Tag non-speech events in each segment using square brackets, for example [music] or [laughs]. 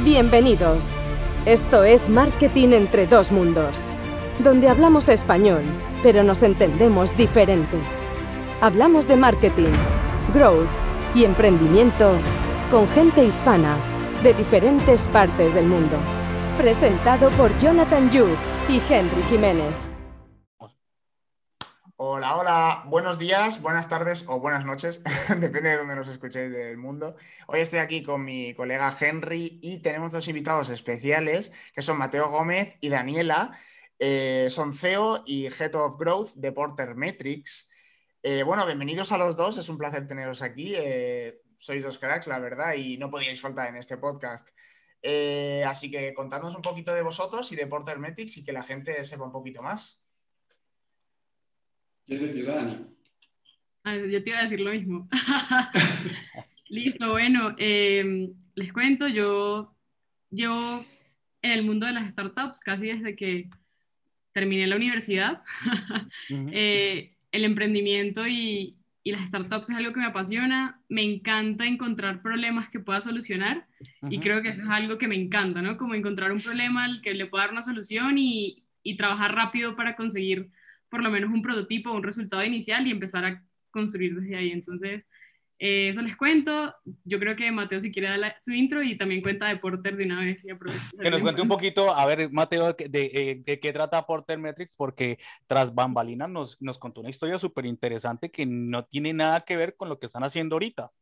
Bienvenidos. Esto es Marketing entre dos mundos, donde hablamos español, pero nos entendemos diferente. Hablamos de marketing, growth y emprendimiento con gente hispana de diferentes partes del mundo. Presentado por Jonathan Yu y Henry Jiménez. Hola, hola, buenos días, buenas tardes o buenas noches, [laughs] depende de dónde nos escuchéis del mundo. Hoy estoy aquí con mi colega Henry y tenemos dos invitados especiales que son Mateo Gómez y Daniela. Eh, son CEO y Head of Growth de Porter Metrics. Eh, bueno, bienvenidos a los dos, es un placer teneros aquí. Eh, sois dos cracks, la verdad, y no podíais faltar en este podcast. así que contadnos un poquito de vosotros y de Porter Metrics y que la gente sepa un poquito más. Ya se empieza, Dani. Ah, yo te iba a decir lo mismo. [laughs] Listo, bueno, em, les cuento, yo llevo en el mundo de las startups casi desde que terminé la universidad. [laughs] Eh, el emprendimiento y, y, las startups es algo que me apasiona. Me encanta encontrar problemas que pueda solucionar y creo que eso es algo que me encanta, ¿no? Como encontrar un problema al que le pueda dar una solución y, y trabajar rápido para conseguir por lo menos un prototipo, un resultado inicial y empezar a construir desde ahí. Entonces, eh, eso les cuento. Yo creo que Mateo si quiere dar su intro y también cuenta de Porter de una vez. que nos cuente un poquito, a ver, Mateo, de, de, de, qué trata Porter Metrics, porque tras bambalinas nos, nos contó una historia súper interesante que no tiene nada que ver con lo que están haciendo ahorita.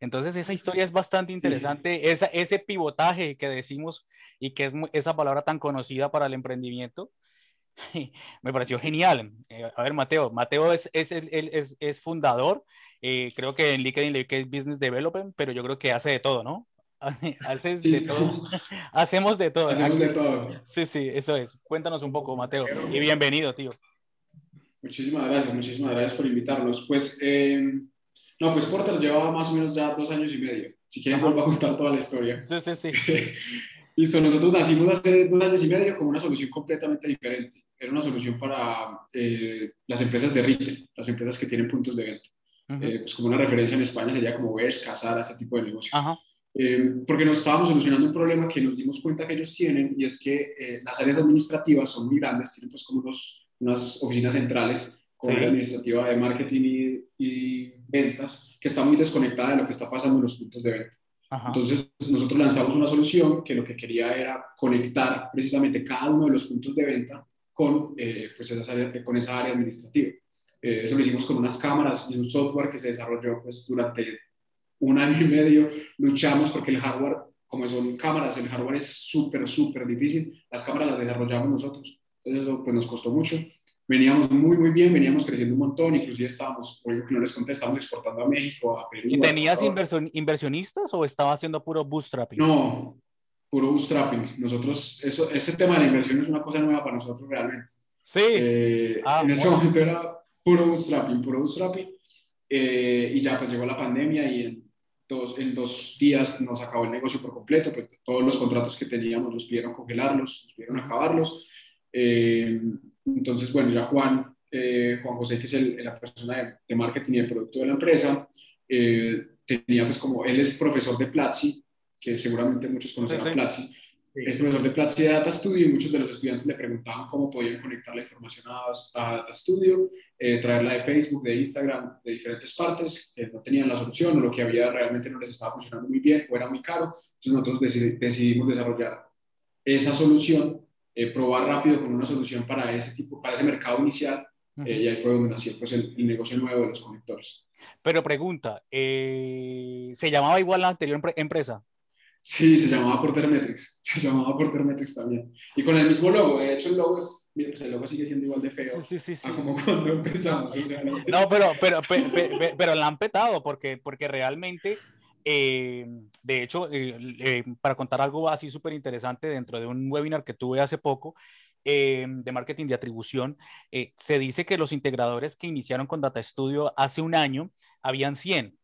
Entonces, esa historia es bastante interesante, esa, ese pivotaje que decimos y que es esa palabra tan conocida para el emprendimiento, [laughs] me pareció genial. Eh, a ver, Mateo, Mateo es, es, es, es fundador, eh, creo que en LinkedIn le que es Business Development, pero yo creo que hace de todo, ¿no? [laughs] Haces de todo. [laughs] Hacemos de todo. Hacemos de todo. Sí, sí, eso es. Cuéntanos un poco, Mateo. Y bienvenido, tío. Muchísimas gracias, muchísimas gracias por invitarnos. Pues, eh, no, pues Porter llevaba más o menos ya dos años y medio. Si quieren, vuelvo a contar toda la historia. Sí, sí, sí. Listo, nosotros nacimos hace dos años y medio con una solución completamente diferente era una solución para eh, las empresas de retail, las empresas que tienen puntos de venta. Eh, pues como una referencia en España sería como Bersh, Casar, ese tipo de negocios. Eh, porque nos estábamos solucionando un problema que nos dimos cuenta que ellos tienen y es que las áreas administrativas son muy grandes, tienen pues como unos, unas oficinas centrales con sí. administrativa de marketing y, y, ventas que está muy desconectada de lo que está pasando en los puntos de venta. Ajá. Entonces, nosotros lanzamos una solución que lo que quería era conectar precisamente cada uno de los puntos de venta con, eh, pues esa área, con esa área administrativa. Eh, eso lo hicimos con unas cámaras y un software que se desarrolló pues, durante un año y medio. Luchamos porque el hardware, como son cámaras, el hardware es súper, súper difícil. Las cámaras las desarrollamos nosotros. Entonces eso pues, nos costó mucho. Veníamos muy, muy bien, veníamos creciendo un montón, inclusive estábamos, por que no les conté, estábamos exportando a México, a Perú. ¿Y tenías inversionistas o estaba haciendo puro bootstrapping? No, puro bootstrapping. Nosotros, eso, ese tema de la inversión es una cosa nueva para nosotros realmente. Sí. Eh, ah, en ese momento era puro bootstrapping, puro bootstrapping. Eh, y ya pues llegó la pandemia y en dos, en dos días nos acabó el negocio por completo. Pues, todos los contratos que teníamos nos pidieron congelarlos, nos pidieron acabarlos. Eh, entonces, bueno, ya Juan, Juan José, que es el, la persona de, de, marketing y de producto de la empresa, tenía pues como, él es profesor de Platzi, que seguramente muchos conocen sí, a Platzi. Sí. Es profesor de Platzi de Data Studio y muchos de los estudiantes le preguntaban cómo podían conectar la información a, a Data Studio, eh, traerla de Facebook, de Instagram, de diferentes partes, que no tenían la solución o lo que había realmente no les estaba funcionando muy bien o era muy caro. Entonces nosotros decidimos, decidimos desarrollar esa solución, eh, probar rápido con una solución para ese tipo, para ese mercado inicial uh -huh. eh, y ahí fue donde nació pues, el, el, negocio nuevo de los conectores. Pero pregunta, eh, ¿se llamaba igual la anterior empresa? Sí, se llamaba Porter Metrics, [laughs] se llamaba Porter Metrics también. Y con el mismo logo, de hecho el logo, es, pues el logo sigue siendo igual de feo sí, sí, sí, a como cuando empezamos. No, o sea, no, no pero, pero, pero, pero, pero la han petado porque, porque realmente, eh, de hecho, eh, eh, para contar algo así súper interesante dentro de un webinar que tuve hace poco, eh, de marketing de atribución, eh, se dice que los integradores que iniciaron con Data Studio hace un año habían 100.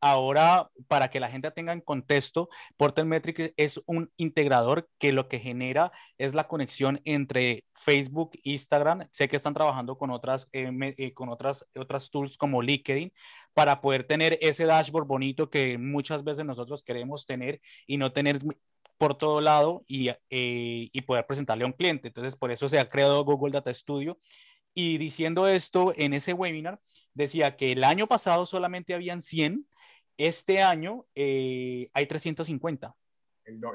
Ahora, para que la gente tenga en contexto, Portal Metrics es un integrador que lo que genera es la conexión entre Facebook, Instagram. Sé que están trabajando con otras, eh, eh, con otras, otras tools como LinkedIn para poder tener ese dashboard bonito que muchas veces nosotros queremos tener y no tener por todo lado y, eh, y poder presentarle a un cliente. Entonces, por eso se ha creado Google Data Studio. Y diciendo esto, en ese webinar decía que el año pasado solamente habían 100, este año eh, hay 350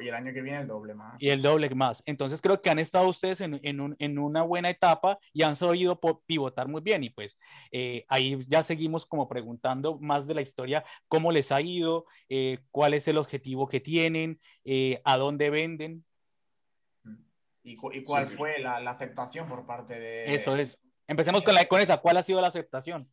y el año que viene el doble más. Y el doble más. Entonces creo que han estado ustedes en, en, un, en una buena etapa y han sabido pivotar muy bien. Y pues eh, ahí ya seguimos como preguntando más de la historia, cómo les ha ido, eh, cuál es el objetivo que tienen, eh, a dónde venden. ¿Y, y cuál fue la, la, aceptación por parte de... Eso es. Empecemos con, la, con esa. ¿Cuál ha sido la aceptación?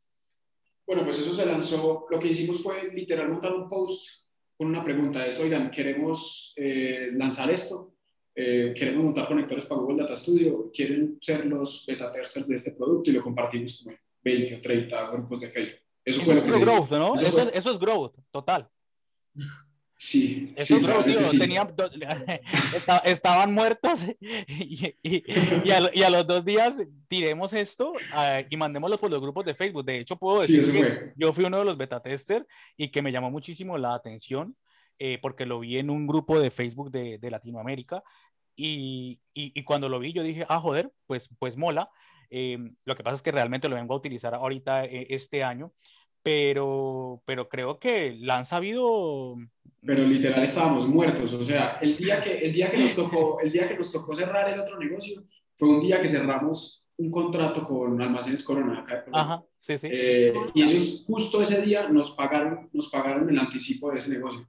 Bueno, pues eso se lanzó. Lo que hicimos fue literal montar un post con una pregunta, es, oigan, queremos eh, lanzar esto, eh, queremos montar conectores para Google Data Studio, quieren ser los beta testers de este producto y lo compartimos con 20 o 30 grupos de Facebook. Eso, fue lo que growth, ¿no? Eso, eso, es growth, total. Sí, Eso sí, sí. Tenían, [laughs] estaban muertos [laughs] y, y, y, a, y, a, los dos días tiremos esto uh, y mandémoslo por los grupos de Facebook. De hecho, puedo decir sí, que yo fui uno de los beta testers y que me llamó muchísimo la atención eh, porque lo vi en un grupo de Facebook de, de Latinoamérica y, y, cuando lo vi yo dije, ah, joder, pues, pues mola. Eh, lo que pasa es que realmente lo vengo a utilizar ahorita eh, este año, pero, pero creo que la han sabido pero literal estábamos muertos. O sea, el día que, el día que, nos, tocó, el día que nos tocó cerrar el otro negocio fue un día que cerramos un contrato con Almacenes Corona. Acá Ajá, sí, sí. Eh, y ellos justo ese día nos pagaron, nos pagaron el anticipo de ese negocio.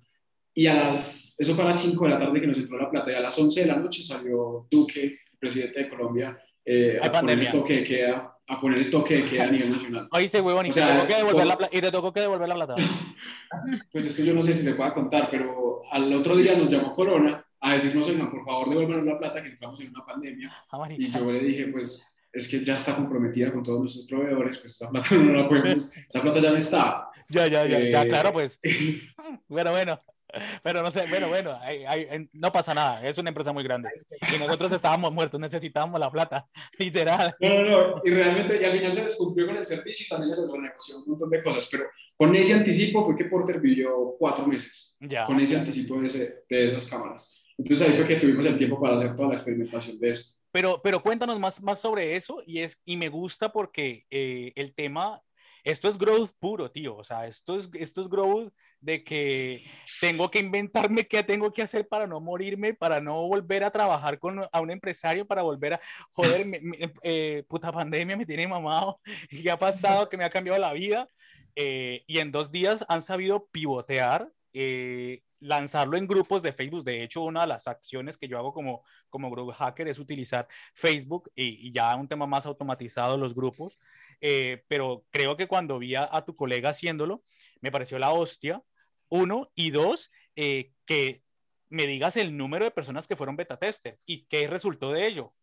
Y a las, eso fue a las 5 de la tarde que nos entró la plata. Y a las 11 de la noche salió Duque, el presidente de Colombia, eh, a poner el toque de queda, a poner el toque de queda a nivel nacional. Oíste, huevón, y, o sea, te tocó que devolver la plata, y te tocó que devolver la plata. [laughs] pues esto yo no sé si se pueda contar, pero al otro día nos llamó Corona a decirnos, oigan, por favor, devuélvanos la plata que entramos en una pandemia. Ah, y yo le dije, pues es que ya está comprometida con todos nuestros proveedores, pues esa plata no la podemos, esa plata ya no está. [laughs] Ya, ya, ya, eh, ya claro, pues. [laughs] bueno, bueno. [laughs] Pero no sé, bueno, bueno, hay, hay, no pasa nada, es una empresa muy grande. Y nosotros estábamos muertos, necesitábamos la plata, [laughs] literal. No, no, no, y realmente, y al final se descumplió con el servicio y también se les renegoció un montón de cosas, pero con ese anticipo fue que Porter vivió cuatro meses, ya, con ese ya. anticipo de, ese, de esas cámaras. Entonces ahí fue que tuvimos el tiempo para hacer toda la experimentación de esto. Pero, pero cuéntanos más, más sobre eso y, es, y me gusta porque eh, el tema, esto es growth puro, tío, o sea, esto es, esto es growth de que tengo que inventarme qué tengo que hacer para no morirme, para no volver a trabajar con a un empresario, para volver a, joder, me, me, eh, puta pandemia me tiene mamado, [laughs] ¿qué ha pasado? Que me ha cambiado la vida. Eh, y en dos días han sabido pivotear, eh, lanzarlo en grupos de Facebook. De hecho, una de las acciones que yo hago como, como group hacker es utilizar Facebook y, y ya un tema más automatizado los grupos. Eh, pero creo que cuando vi a, a, tu colega haciéndolo, me pareció la hostia, uno, y dos, eh, que me digas el número de personas que fueron beta tester y qué resultó de ello.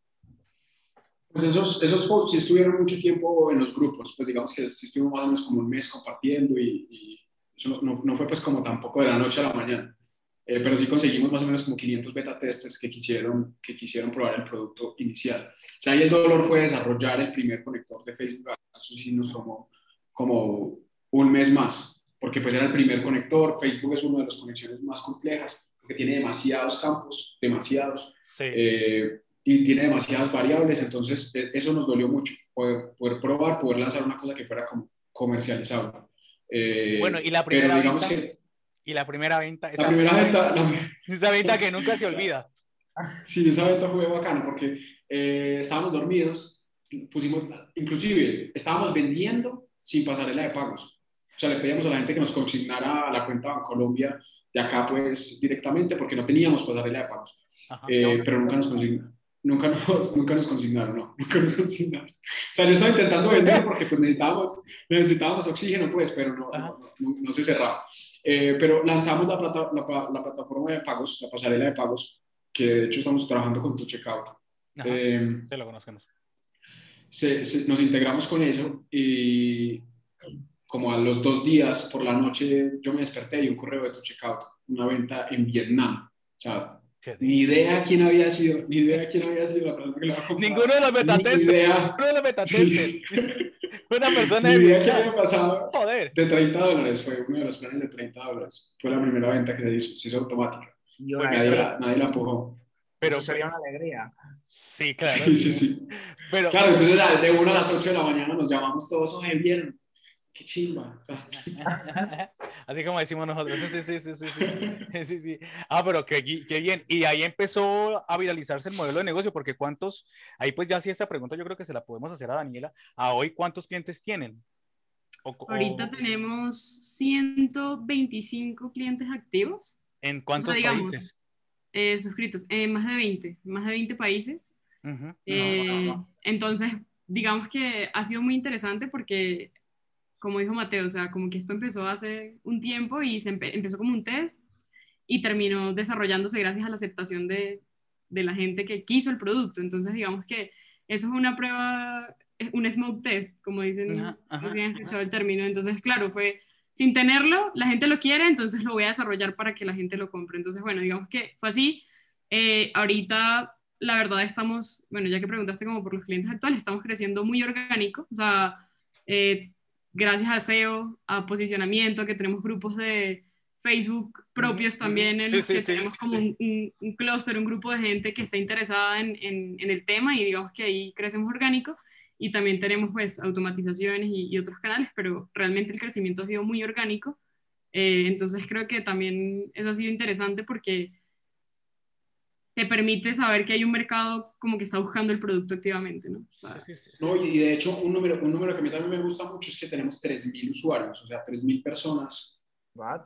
Pues esos, esos posts sí estuvieron mucho tiempo en los grupos, pues digamos que sí estuvimos más o menos como un mes compartiendo y, y eso no, no, fue pues como tampoco de la noche a la mañana. Eh, pero sí conseguimos más o menos como 500 beta testers que quisieron, que quisieron probar el producto inicial. O sea, ahí el dolor fue desarrollar el primer conector de Facebook, eso sí nos tomó como un mes más, porque pues era el primer conector, Facebook es una de las conexiones más complejas, porque tiene demasiados campos, demasiados, sí. eh, y tiene demasiadas variables, entonces eh, eso nos dolió mucho, poder, poder probar, poder lanzar una cosa que fuera como comercializable. Eh, bueno, y la primera pero digamos venta, que, y la primera venta, la primera venta, la, [laughs] esa venta que nunca se olvida. [laughs] Sí, esa venta fue bacana porque eh, estábamos dormidos, pusimos, inclusive estábamos vendiendo sin pasarela de pagos. O sea, le pedíamos a la gente que nos consignara a la cuenta Colombia de acá, pues directamente, porque no teníamos pasarela de pagos. Ajá, eh, pero nunca nos consignaron. Nunca nos, [laughs] nunca nos consignaron, no, nunca nos consignaron. O sea, yo estaba intentando vender porque pues, necesitábamos, necesitábamos oxígeno, pues, pero no, no, no, no, se cerraba. Eh, pero lanzamos la, plata, la, la, plataforma de pagos, la pasarela de pagos, que de hecho estamos trabajando con tu checkout. Ajá, eh, se lo conocemos. Se, se, nos integramos con eso y como a los dos días por la noche yo me desperté y un correo de tu checkout, una venta en Vietnam. O sea, ni idea quién había sido, ni idea quién había sido la persona que lo había comprado. Ninguno de los betatestes. Ninguno de los betatestes. [laughs] Una persona ni idea qué había pasado. Joder. De 30 dólares, fue uno de los planes de 30 dólares. Fue la primera venta que se hizo, se hizo automática. nadie, la, nadie la Pero Eso sería una alegría. Sí, claro. Sí, sí, sí. Pero, claro, entonces de 1 a las 8 de la mañana nos llamamos todos, oye, bien, qué chimba. [laughs] Así como decimos nosotros, sí, sí, sí, sí, sí, [laughs] sí, Ah, pero qué, qué, bien. Y ahí empezó a viralizarse el modelo de negocio, porque ¿cuántos? Ahí pues ya sí esta pregunta yo creo que se la podemos hacer a Daniela. ¿A hoy cuántos clientes tienen? Ahorita tenemos 125 clientes activos. ¿En cuántos países? Eh, suscritos, en más de 20, más de 20 países. Eh, entonces, digamos que ha sido muy interesante porque como dijo Mateo, o sea, como que esto empezó hace un tiempo y se empezó como un test y terminó desarrollándose gracias a la aceptación de, de, la gente que quiso el producto. Entonces, digamos que eso es una prueba, un smoke test, como dicen, si han escuchado el término. Entonces, claro, fue sin tenerlo, la gente lo quiere, entonces lo voy a desarrollar para que la gente lo compre. Entonces, bueno, digamos que fue así. Eh, ahorita, la verdad, estamos, bueno, ya que preguntaste como por los clientes actuales, estamos creciendo muy orgánico, o sea, eh, gracias a SEO, a posicionamiento, que tenemos grupos de Facebook propios también, en los que tenemos como un, un, clúster, un grupo de gente que está interesada en, en, el tema y digamos que ahí crecemos orgánico y también tenemos pues automatizaciones y, otros canales, pero realmente el crecimiento ha sido muy orgánico. Eh, entonces creo que también eso ha sido interesante porque te permite saber que hay un mercado como que está buscando el producto activamente, ¿no? no y de hecho, un número, un número que a mí también me gusta mucho es que tenemos 3.000 usuarios, o sea, 3.000 personas What?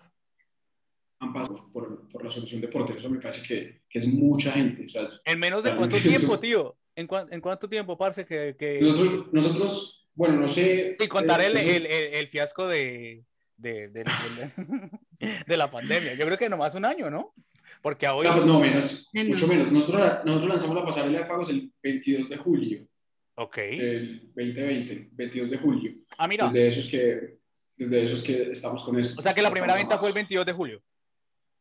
han pasado por, por la solución de portero. Eso me parece que, que es mucha gente. O sea, ¿En menos de cuánto tiempo, tío? ¿En, ¿En, cuánto tiempo, parce? Que, que... Nosotros, nosotros, bueno, no sé... Sí, contar el, el, el, fiasco de, de, de, [laughs] de, la pandemia. Yo creo que nomás un año, ¿no? Porque hoy... No, no, menos, mucho menos. Nosotros, nosotros lanzamos la pasarela de pagos el 22 de julio. Ok. El 2020, 22 de julio. Ah, mira. Desde eso es que, desde eso es que estamos con eso. O sea que la primera venta fue el 22 de julio.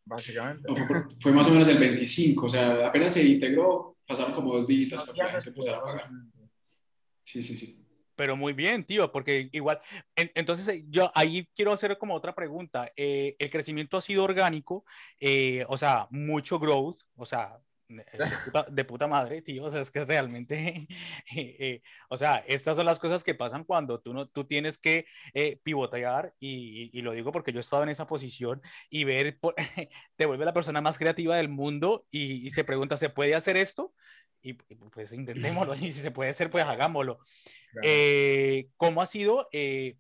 Básicamente. fue, más o menos el 25, o sea, apenas se integró, pasaron como dos dígitos para que la gente empezara a pagar. Sí, sí, sí pero muy bien, tío, porque igual, entonces eh, yo ahí quiero hacer como otra pregunta. Eh, el crecimiento ha sido orgánico, eh, o sea, mucho growth, o sea, de puta, madre, tío, o sea, es que realmente, [laughs] o sea, estas son las cosas que pasan cuando tú, no, tú tienes que pivotear y, y, lo digo porque yo he estado en esa posición y ver, [laughs] te vuelve la persona más creativa del mundo y, y se pregunta, ¿se puede hacer esto? y, pues intentémoslo, y si se puede hacer, pues hagámoslo. Eh, ¿Cómo ha sido? Eh,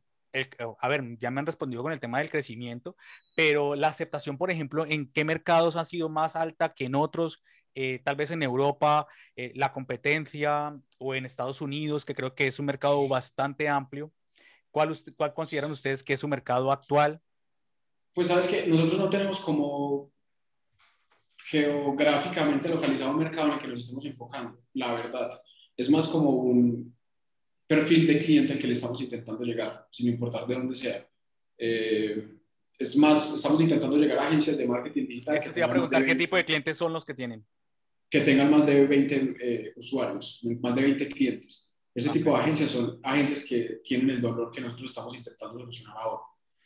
a ver, ya me han respondido con el tema del crecimiento, pero la aceptación, por ejemplo, ¿en qué mercados ha sido más alta que en otros? Eh, tal vez en Europa, la competencia o en Estados Unidos, que creo que es un mercado bastante amplio. ¿Cuál, ¿Cuál consideran ustedes que es su mercado actual? Pues sabes que nosotros no tenemos como geográficamente localizado un mercado en el que nos estamos enfocando, la verdad. Es más como un perfil de cliente al que le estamos intentando llegar, sin importar de dónde sea. Eh, es más, estamos intentando llegar a agencias de marketing digital. te iba a preguntar qué tipo de clientes son los que tienen. Que tengan más de 20 eh, usuarios, más de 20 clientes. Ese tipo de agencias son agencias que tienen el dolor que nosotros estamos intentando solucionar ahora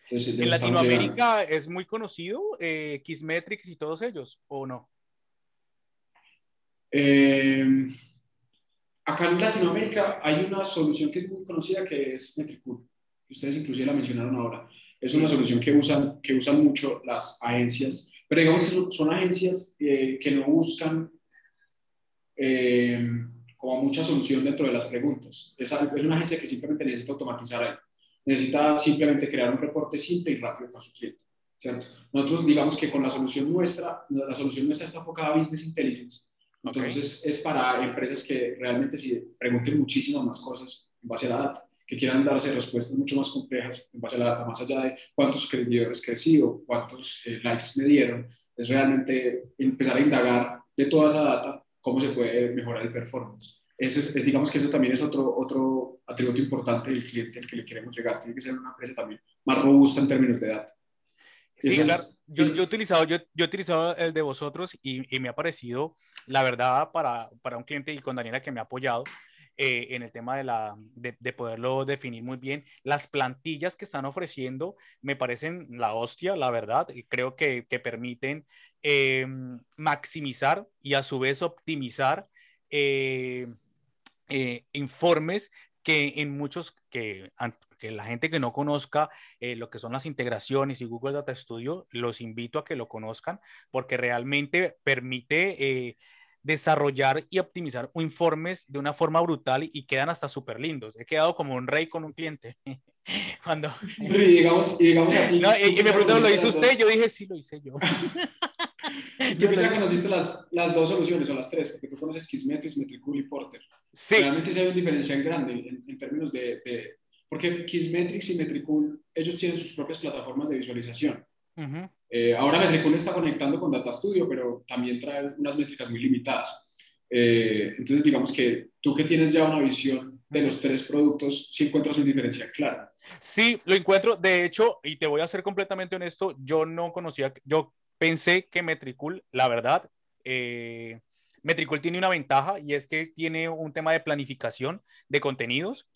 en Latinoamérica es muy conocido eh, Xmetrics y todos ellos, ¿o no? Eh, acá en Latinoamérica hay una solución que es muy conocida que es Metricool. Ustedes inclusive la mencionaron ahora. Es una solución que usan, que usan mucho las agencias, pero digamos que son, agencias eh, que no buscan eh, como mucha solución dentro de las preguntas. Es, es una agencia que simplemente necesita automatizar algo necesita simplemente crear un reporte simple y rápido para su cliente, ¿cierto? Nosotros digamos que con la solución nuestra, la solución nuestra está enfocada a Business Intelligence, entonces es para empresas que realmente si pregunten muchísimas más cosas en base a la data, que quieran darse respuestas mucho más complejas en base a la data, más allá de cuántos seguidores crecí o cuántos eh, likes me dieron, es realmente empezar a indagar de toda esa data cómo se puede mejorar el performance es, digamos que eso también es otro, otro atributo importante del cliente al que le queremos llegar. Tiene que ser una empresa también más robusta en términos de datos. Sí, claro. Yo, yo, he utilizado, yo, yo, he utilizado el de vosotros y, y, me ha parecido, la verdad, para, para un cliente y con Daniela que me ha apoyado eh, en el tema de, la, de, de, poderlo definir muy bien. Las plantillas que están ofreciendo me parecen la hostia, la verdad. Y creo que, que permiten em, maximizar y a su vez optimizar eh, eh, informes que en muchos, que, que, la gente que no conozca eh, lo que son las integraciones y Google Data Studio, los invito a que lo conozcan porque realmente permite desarrollar y optimizar informes de una forma brutal y, quedan hasta súper lindos. He quedado como un rey con un cliente. [laughs] Cuando... Y digamos a ti, y, me preguntaron, ¿lo hizo usted? Yo dije, sí, lo hice yo. [laughs] [laughs] Tú ya conociste las, las, dos soluciones o las tres, porque tú conoces Kismetis, Metricool y Porter. Sí. Realmente sí hay una diferencia grande en, en términos de, de, Porque Kismetrics y Metricool, ellos tienen sus propias plataformas de visualización. eh, ahora Metricool está conectando con Data Studio, pero también trae unas métricas muy limitadas. Eh, entonces, digamos que tú que tienes ya una visión de los tres productos, sí encuentras una diferencia clara. Sí, lo encuentro. De hecho, y te voy a ser completamente honesto, yo no conocía, yo pensé que Metricool, la verdad, eh, Metricool tiene una ventaja y es que tiene un tema de planificación de contenidos.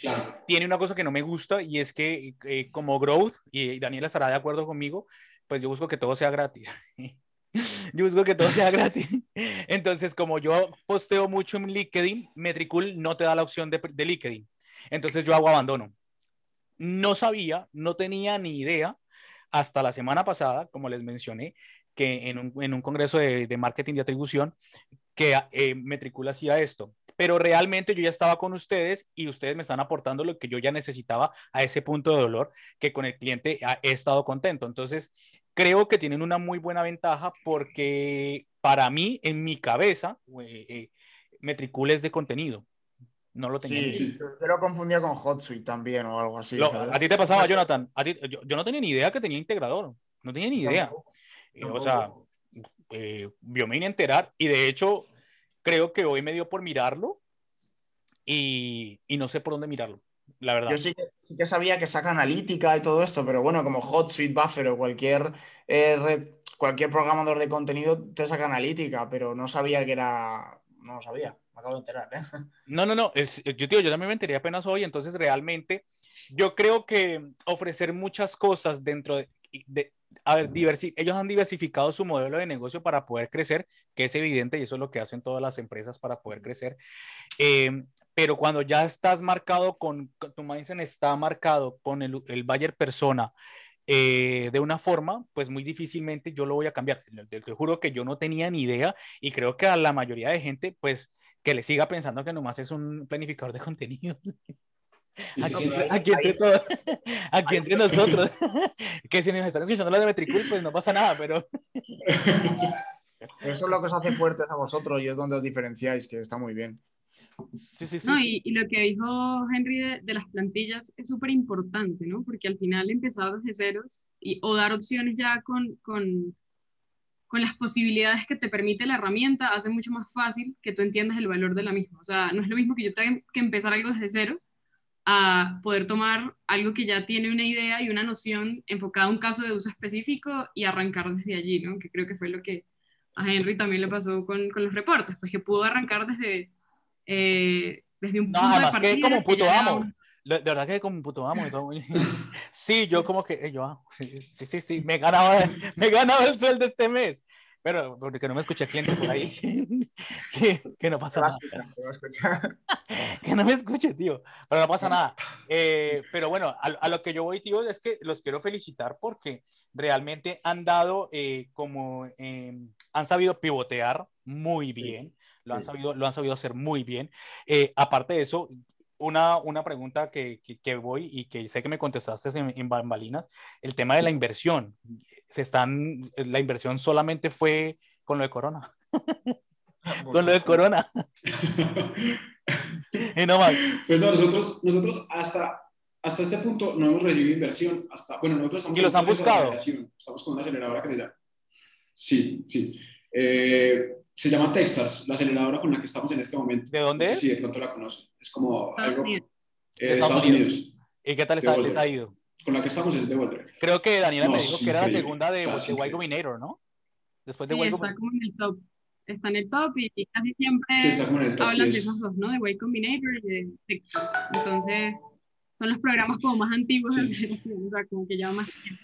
Tiene una cosa que no me gusta y es que eh, como Growth, y Daniela estará de acuerdo conmigo, pues yo busco que todo sea gratis. [laughs] yo busco que todo sea gratis. [laughs] Entonces, como yo posteo mucho en LinkedIn, Metricool no te da la opción de, de LinkedIn. Entonces yo hago abandono. No sabía, no tenía ni idea hasta la semana pasada, como les mencioné, que en un, en un congreso de, de, marketing de atribución, que eh, Metricula hacía esto. Pero realmente yo ya estaba con ustedes y ustedes me están aportando lo que yo ya necesitaba a ese punto de dolor, que con el cliente he estado contento. Entonces, creo que tienen una muy buena ventaja porque para mí, en mi cabeza, eh, eh, Metricool es de contenido. No lo tenía. Sí, yo lo confundía con HotSuite también o algo así. Lo, ¿A ti te pasaba, Jonathan? ¿A ti, yo, yo, no tenía ni idea que tenía integrador. No tenía ni idea. Tampoco. O sea, eh, vio me enterar y de hecho creo que hoy me dio por mirarlo y, y, no sé por dónde mirarlo, la verdad. Yo sí que, sí que, sabía que saca analítica y todo esto, pero bueno, como HotSuite, Buffer o cualquier eh, red, cualquier programador de contenido te saca analítica, pero no sabía que era, no lo sabía, me acabo de enterar. ¿eh? [laughs] No, no, no, es, yo, tío, yo también me enteré apenas hoy, entonces realmente yo creo que ofrecer muchas cosas dentro de, de a ver, ellos han diversificado su modelo de negocio para poder crecer, que es evidente y eso es lo que hacen todas las empresas para poder crecer. Eh, pero cuando ya estás marcado con, tu mindset está marcado con el, el buyer persona eh, de una forma, pues muy difícilmente yo lo voy a cambiar. Te, te juro que yo no tenía ni idea y creo que a la mayoría de gente, pues que le siga pensando que nomás es un planificador de [laughs] contenido. Aquí, aquí, entre, todos, [laughs] aquí entre nosotros, [laughs] que si nos están escuchando la de Metricool, pues no pasa nada, pero... Eso es lo que os hace fuertes a vosotros y es donde os diferenciáis, que está muy bien. Sí, sí, sí, no, y, y, lo que dijo Henry de, de las plantillas es súper importante, ¿no? Porque al final empezar desde ceros y, o dar opciones ya con, con, con las posibilidades que te permite la herramienta hace mucho más fácil que tú entiendas el valor de la misma. O sea, no es lo mismo que yo tenga que empezar algo desde cero a poder tomar algo que ya tiene una idea y una noción enfocada a un caso de uso específico y arrancar desde allí, ¿no? Que creo que fue lo que a Henry también le pasó con, con los reportes, pues que pudo arrancar desde, eh, desde un no, punto además de partida. que como un puto amo. Un... De, verdad que como un puto amo. Y todo. [laughs] sí, yo como que, yo, sí, sí, sí, me ganaba, me ganaba el sueldo este mes pero porque no me escuché el cliente por ahí, [laughs] que, que, no pasa nada. Escuchar, [laughs] que no me escuche, tío, pero no pasa nada. Eh, pero bueno, a, a, lo que yo voy, tío, es que los quiero felicitar porque realmente han dado eh, como, eh, han sabido pivotear muy bien, sí. lo, han sabido, lo han sabido hacer muy bien. Eh, aparte de eso, una, una pregunta que, que, que, voy y que sé que me contestaste en, en bambalinas, el tema de la inversión. Se están, la inversión solamente fue con lo de Corona. [laughs] con lo de Corona. [laughs] y no más. Pues no, nosotros, nosotros hasta, hasta este punto no hemos recibido inversión. Hasta, bueno, nosotros estamos ¿Y los han buscado? Estamos con una aceleradora que se llama. Sí, sí. Eh, se llama Texas, la aceleradora con la que estamos en este momento. ¿De dónde? Sí, de pronto la conocen. Es como Estados algo. Unidos. Eh, de Estados Unidos. Unidos. ¿Y qué tal les ha, Boulder. les ha ido? Con la que estamos es de Boulder. Creo que Daniela No, me dijo que era la segunda de, O sea, de Y. Combinator, ¿no? Después de Sí, Y está Combinator. como en el top. Está en el top y casi siempre Sí, está como en el top hablan de 10. esos dos, ¿no? De Y Combinator y de Texas. Entonces, son los programas como más antiguos Sí. o sea, como que llevan más tiempo.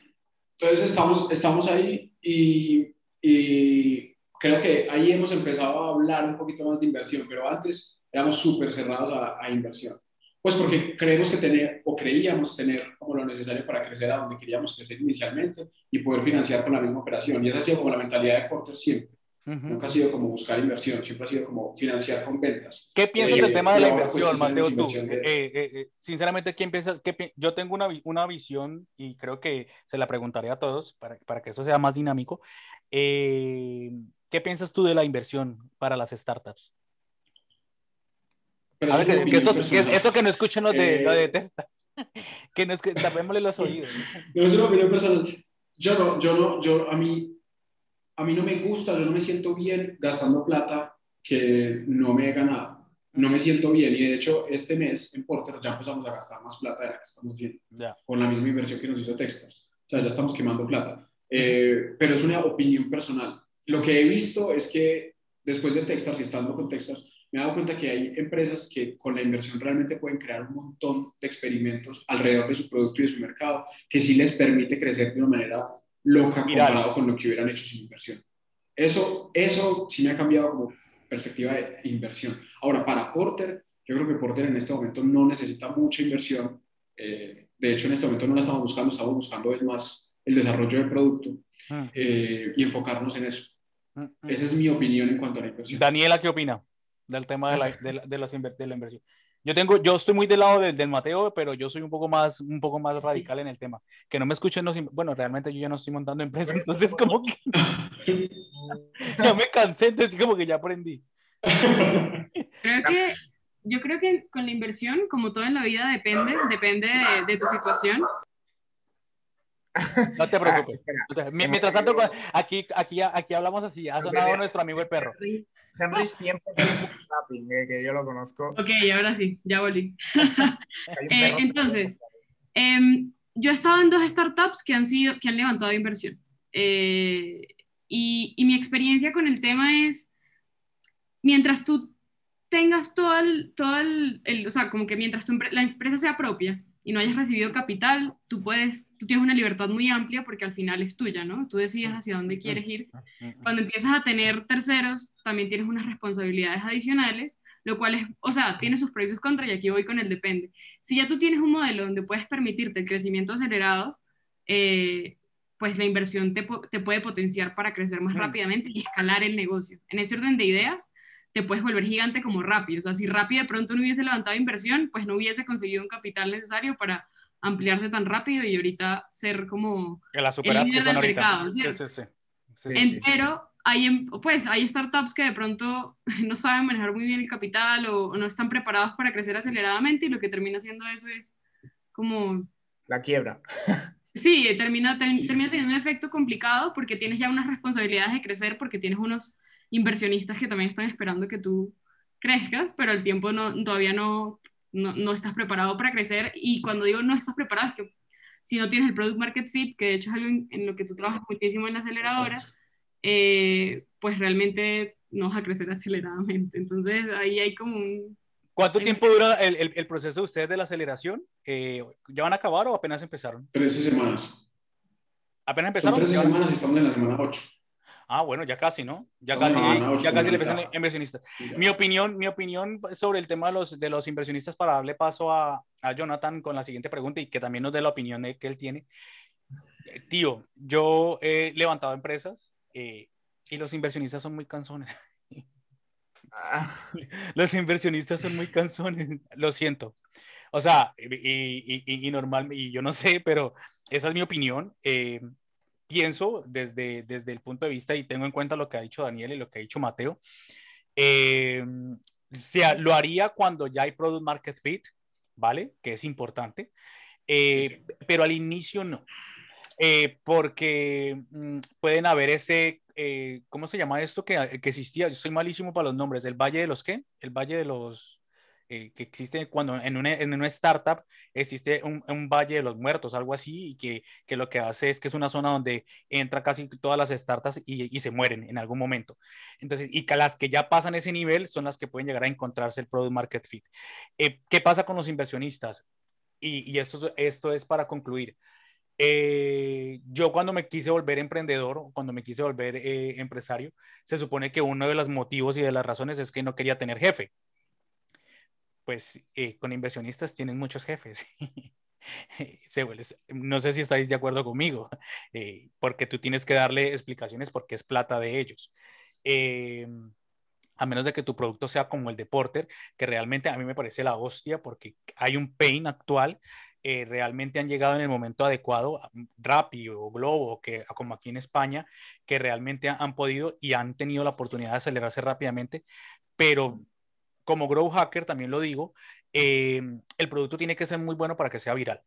Entonces estamos, estamos ahí y, y creo que ahí hemos empezado a hablar un poquito más de inversión, pero antes éramos súper cerrados a, a, inversión. Pues porque creemos que tener, o creíamos tener como lo necesario para crecer a donde queríamos crecer inicialmente y poder financiar con la misma operación. Y esa ha sido como la mentalidad de Porter siempre. Nunca ha sido como buscar inversión, siempre ha sido como financiar con ventas. ¿Qué piensas del eh, tema de la inversión, Mateo? Tú, eh, eh, sinceramente, ¿quién piensa? Qué, yo tengo una, una, visión y creo que se la preguntaré a todos para, para que eso sea más dinámico. ¿Qué piensas tú de la inversión para las startups? a ver, que, esto, que no escuchen los de, lo detesta. [laughs] que nos tapémosle los oídos. No es una opinión personal. Yo no, yo no, yo a mí a mí no me gusta, yo no me siento bien gastando plata que no me he ganado. No me siento bien y de hecho este mes en Porter ya empezamos a gastar más plata de la que estamos haciendo con la misma inversión que nos hizo Textas. O sea, ya estamos quemando plata. Eh, pero es una opinión personal. Lo que he visto es que después de Textas y estando con Textas, me he dado cuenta que hay empresas que con la inversión realmente pueden crear un montón de experimentos alrededor de su producto y de su mercado, que sí les permite crecer de una manera loca comparado con lo que hubieran hecho sin inversión. Eso, eso sí me ha cambiado como perspectiva de inversión. Ahora, para Porter, yo creo que Porter en este momento no necesita mucha inversión. Eh, de hecho, en este momento no la estamos buscando, estamos buscando es más el desarrollo del producto ah. eh, y enfocarnos en eso. Ah. Esa es mi opinión en cuanto a la inversión. Daniela, ¿qué opina del tema de la, de la, de la inversión? Yo tengo, yo estoy muy del lado del, del, Mateo, pero yo soy un poco más, un poco más radical en el tema. Que no me escuchen, no, bueno, realmente yo ya no estoy montando empresas, entonces como que [laughs] ya me cansé, entonces como que ya aprendí. Creo que, yo creo que con la inversión, como todo en la vida, depende, depende de, de tu situación. No te [laughs] preocupes. Mientras tanto, aquí, aquí, aquí hablamos así. Ha sonado nuestro amigo el perro. Henry es tiempo tapping, eh, que yo lo conozco. Ok, ahora sí, ya volví. [laughs] eh, entonces, eh, yo he estado en dos startups que han, sido, que han levantado inversión. Eh, y, y, mi experiencia con el tema es, mientras tú tengas todo el, todo el, el o sea, como que mientras tu, la empresa sea propia, y no hayas recibido capital, tú puedes, tú tienes una libertad muy amplia porque al final es tuya, ¿no? Tú decides hacia dónde quieres ir. Cuando empiezas a tener terceros, también tienes unas responsabilidades adicionales, lo cual es, o sea, tiene sus pros y sus contras y aquí voy con el depende. Si ya tú tienes un modelo donde puedes permitirte el crecimiento acelerado, eh, pues la inversión te, te, puede potenciar para crecer más rápidamente y escalar el negocio. En ese orden de ideas, te puedes volver gigante como rápido. O sea, si rápido de pronto no hubiese levantado inversión, pues no hubiese conseguido un capital necesario para ampliarse tan rápido y ahorita ser como la el líder del mercado, Sí, sí, sí. Pero hay, em, pues, hay startups que de pronto [laughs] no saben manejar muy bien el capital o, no están preparados para crecer aceleradamente y lo que termina haciendo eso es como... La quiebra. [laughs] Sí, termina, termina teniendo un efecto complicado porque tienes ya unas responsabilidades de crecer, porque tienes unos inversionistas que también están esperando que tú crezcas, pero el tiempo no, todavía no, no, estás preparado para crecer. Y cuando digo no estás preparado, es que si no tienes el product market fit, que de hecho es algo en, lo que tú trabajas muchísimo en la aceleradora, eh, pues realmente no vas a crecer [laughs] aceleradamente. Entonces ahí hay como un... ¿Cuánto tiempo dura el, el, proceso de ustedes de la aceleración? Eh, ¿Ya van a acabar o apenas empezaron? 13 semanas. ¿Apenas empezaron? 13 semanas y estamos en la semana 8. Ah, bueno, ya casi, ¿no? Ya casi, ya casi le inversionistas. Mi opinión, mi opinión sobre el tema de los, de los inversionistas para darle paso a, a Jonathan con la siguiente pregunta y que también nos dé la opinión de, que él tiene. Eh, tío, yo he levantado empresas eh, y los inversionistas son muy cansones. Ah. Los inversionistas son muy cansones, lo siento. O sea, y, y, y, normal, y yo no sé, pero esa es mi opinión. Eh, pienso desde, desde el punto de vista y tengo en cuenta lo que ha dicho Daniel y lo que ha dicho Mateo, eh, lo haría cuando ya hay product market fit, ¿vale? Que es importante, eh, pero al inicio no, eh, porque mm, pueden haber ese, eh, ¿cómo se llama esto que, que existía? Yo soy malísimo para los nombres, el Valle de los qué? El Valle de los... Eh, que existe cuando en una, en una startup existe un, un, valle de los muertos, algo así, y que, que, lo que hace es que es una zona donde entra casi todas las startups y, y, se mueren en algún momento. Entonces, y que las que ya pasan ese nivel son las que pueden llegar a encontrarse el product market fit. Eh, ¿Qué pasa con los inversionistas? Y, y esto, esto es para concluir. Eh, yo cuando me quise volver emprendedor, cuando me quise volver eh, empresario, se supone que uno de los motivos y de las razones es que no quería tener jefe. Pues eh, con inversionistas tienen muchos jefes. [laughs] no sé si estáis de acuerdo conmigo, [laughs] porque tú tienes que darle explicaciones porque es plata de ellos. a menos de que tu producto sea como el de Porter, que realmente a mí me parece la hostia porque hay un pain actual eh, realmente han llegado en el momento adecuado, Rappi o Globo, que, como aquí en España, que realmente han podido y han tenido la oportunidad de acelerarse rápidamente, pero como Grow Hacker, también lo digo, eh, el producto tiene que ser muy bueno para que sea viral.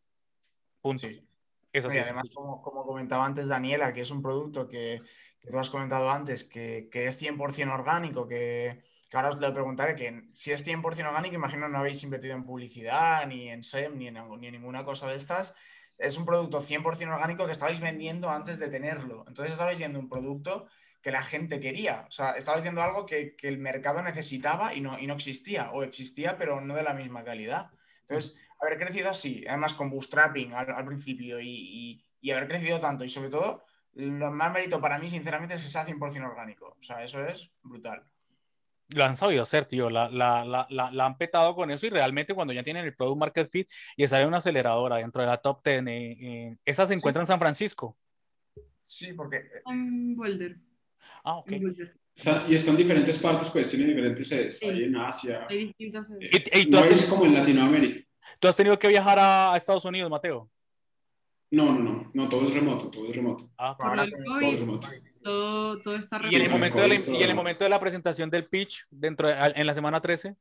Punto. Eso sí, además, como, comentaba antes Daniela, que es un producto que, que tú has comentado antes, que, que es 100% orgánico, que, que ahora os le preguntaré que si es 100% orgánico, imagino no habéis invertido en publicidad, ni en SEM, ni en, ni ninguna cosa de estas. Es un producto 100% orgánico que estabais vendiendo antes de tenerlo. Entonces estabais viendo un producto que la gente quería. O sea, estabais viendo algo que, que, el mercado necesitaba y no, y no existía. O existía, pero no de la misma calidad. Entonces, haber crecido así, además con bootstrapping al, al principio y, y, y, haber crecido tanto y sobre todo, lo más mérito para mí, sinceramente, es que sea 100% orgánico. O sea, eso es brutal lo han sabido hacer, tío. La, la, la, la, han petado con eso y realmente cuando ya tienen el Product Market Fit y sale una aceleradora dentro de la top 10, eh, eh, ¿esa se encuentra en San Francisco? Sí, porque... Eh, en Boulder. Ah, ok. y están en diferentes partes, pues tienen diferentes sedes. Hay en Asia. Hay distintas sedes. ¿Y, y no es como en Latinoamérica. ¿Tú has tenido que viajar a, a Estados Unidos, Mateo? No, no, no, no, todo es remoto, todo es remoto. Ah, Ahora todo es remoto. Todo, todo está ¿Y en, el momento de la, ¿Y en el momento de la presentación del pitch dentro de, en la semana 13?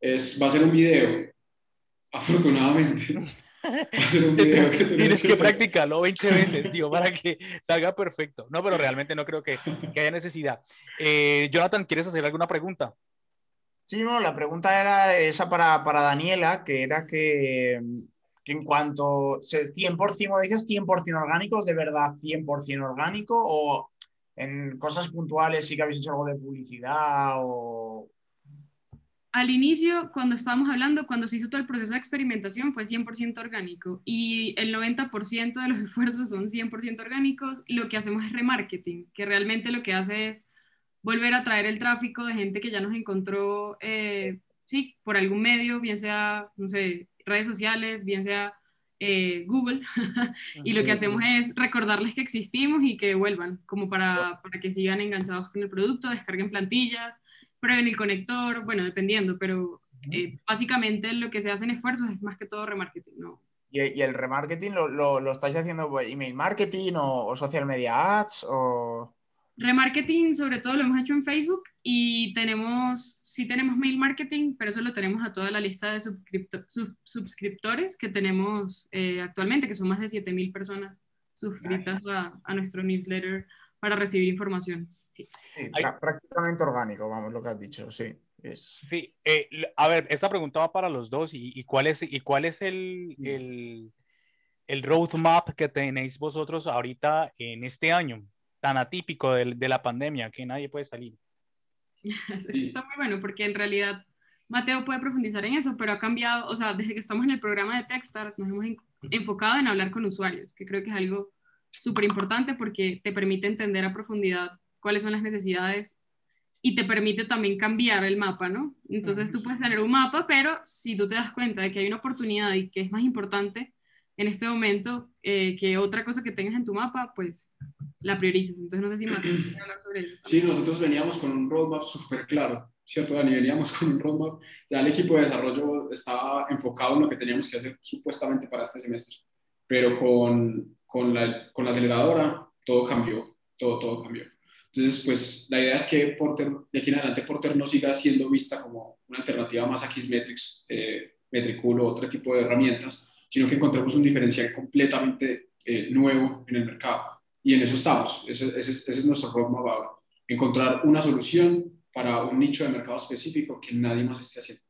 Es, va a ser un video, [laughs] afortunadamente. [laughs] Tienes que, practicarlo 20 veces, tío, para [laughs] que salga perfecto. No, pero realmente no creo que, que haya necesidad. Eh, Jonathan, ¿quieres hacer alguna pregunta? Sí, no, la pregunta era esa para, para Daniela, que era que que en cuanto 100%, dices 100% orgánicos, de verdad 100% orgánico o en cosas puntuales sí que habéis hecho algo de publicidad o... Al inicio, cuando estábamos hablando, cuando se hizo todo el proceso de experimentación, fue 100% orgánico y el 90% de los [laughs] esfuerzos son 100% orgánicos. Lo que hacemos es remarketing, que realmente lo que hace es volver a traer el tráfico de gente que ya nos encontró, eh, sí, por algún medio, bien sea, no sé, redes sociales, bien sea eh, Google, [laughs] y lo que hacemos es recordarles que existimos y que vuelvan, como para, para, que sigan enganchados con el producto, descarguen plantillas, prueben el conector, bueno, dependiendo, pero eh, básicamente lo que se hace en esfuerzos es más que todo remarketing, ¿no? ¿Y, y el remarketing lo, lo, lo, estáis haciendo email marketing o, o social media ads? O... Remarketing sobre todo lo hemos hecho en Facebook y tenemos, sí tenemos mail marketing, pero eso lo tenemos a toda la lista de suscriptores que tenemos eh, actualmente, que son más de 7.000 personas suscritas a, a, nuestro newsletter para recibir información. Sí. sí prácticamente orgánico, vamos, lo que has dicho, sí. Es... Sí, eh, a ver, esta pregunta va para los dos y, y cuál es, y cuál es el, el, el roadmap que tenéis vosotros ahorita en este año tan atípico de, de la pandemia que nadie puede salir. [laughs] Está muy bueno porque en realidad Mateo puede profundizar en eso, pero ha cambiado, o sea, [laughs] desde que estamos en el programa de Techstars nos hemos enfocado en hablar con usuarios, que creo que es algo súper importante porque te permite entender a profundidad cuáles son las necesidades y te permite también cambiar el mapa, ¿no? Entonces tú puedes tener un mapa, pero si tú te das cuenta de que hay una oportunidad y que es más importante en este momento eh, que otra cosa que tengas en tu mapa, pues la priorices. Entonces, no sé si Mateo quiere hablar sobre eso. Sí, nosotros veníamos con un roadmap súper claro, ¿cierto, Dani? Veníamos con un roadmap, ya el equipo de desarrollo estaba enfocado en lo que teníamos que hacer supuestamente para este semestre, pero con, con, la, con la aceleradora todo cambió, todo, todo cambió. Entonces, pues la idea es que Porter, de aquí en adelante Porter no siga siendo vista como una alternativa más a Xmetrics, eh, Metricool o otro tipo de herramientas, sino que encontremos un diferencial completamente eh, nuevo en el mercado. Y en eso estamos, ese, es nuestro roadmap ahora, encontrar una solución para un nicho de mercado específico que nadie más esté haciendo.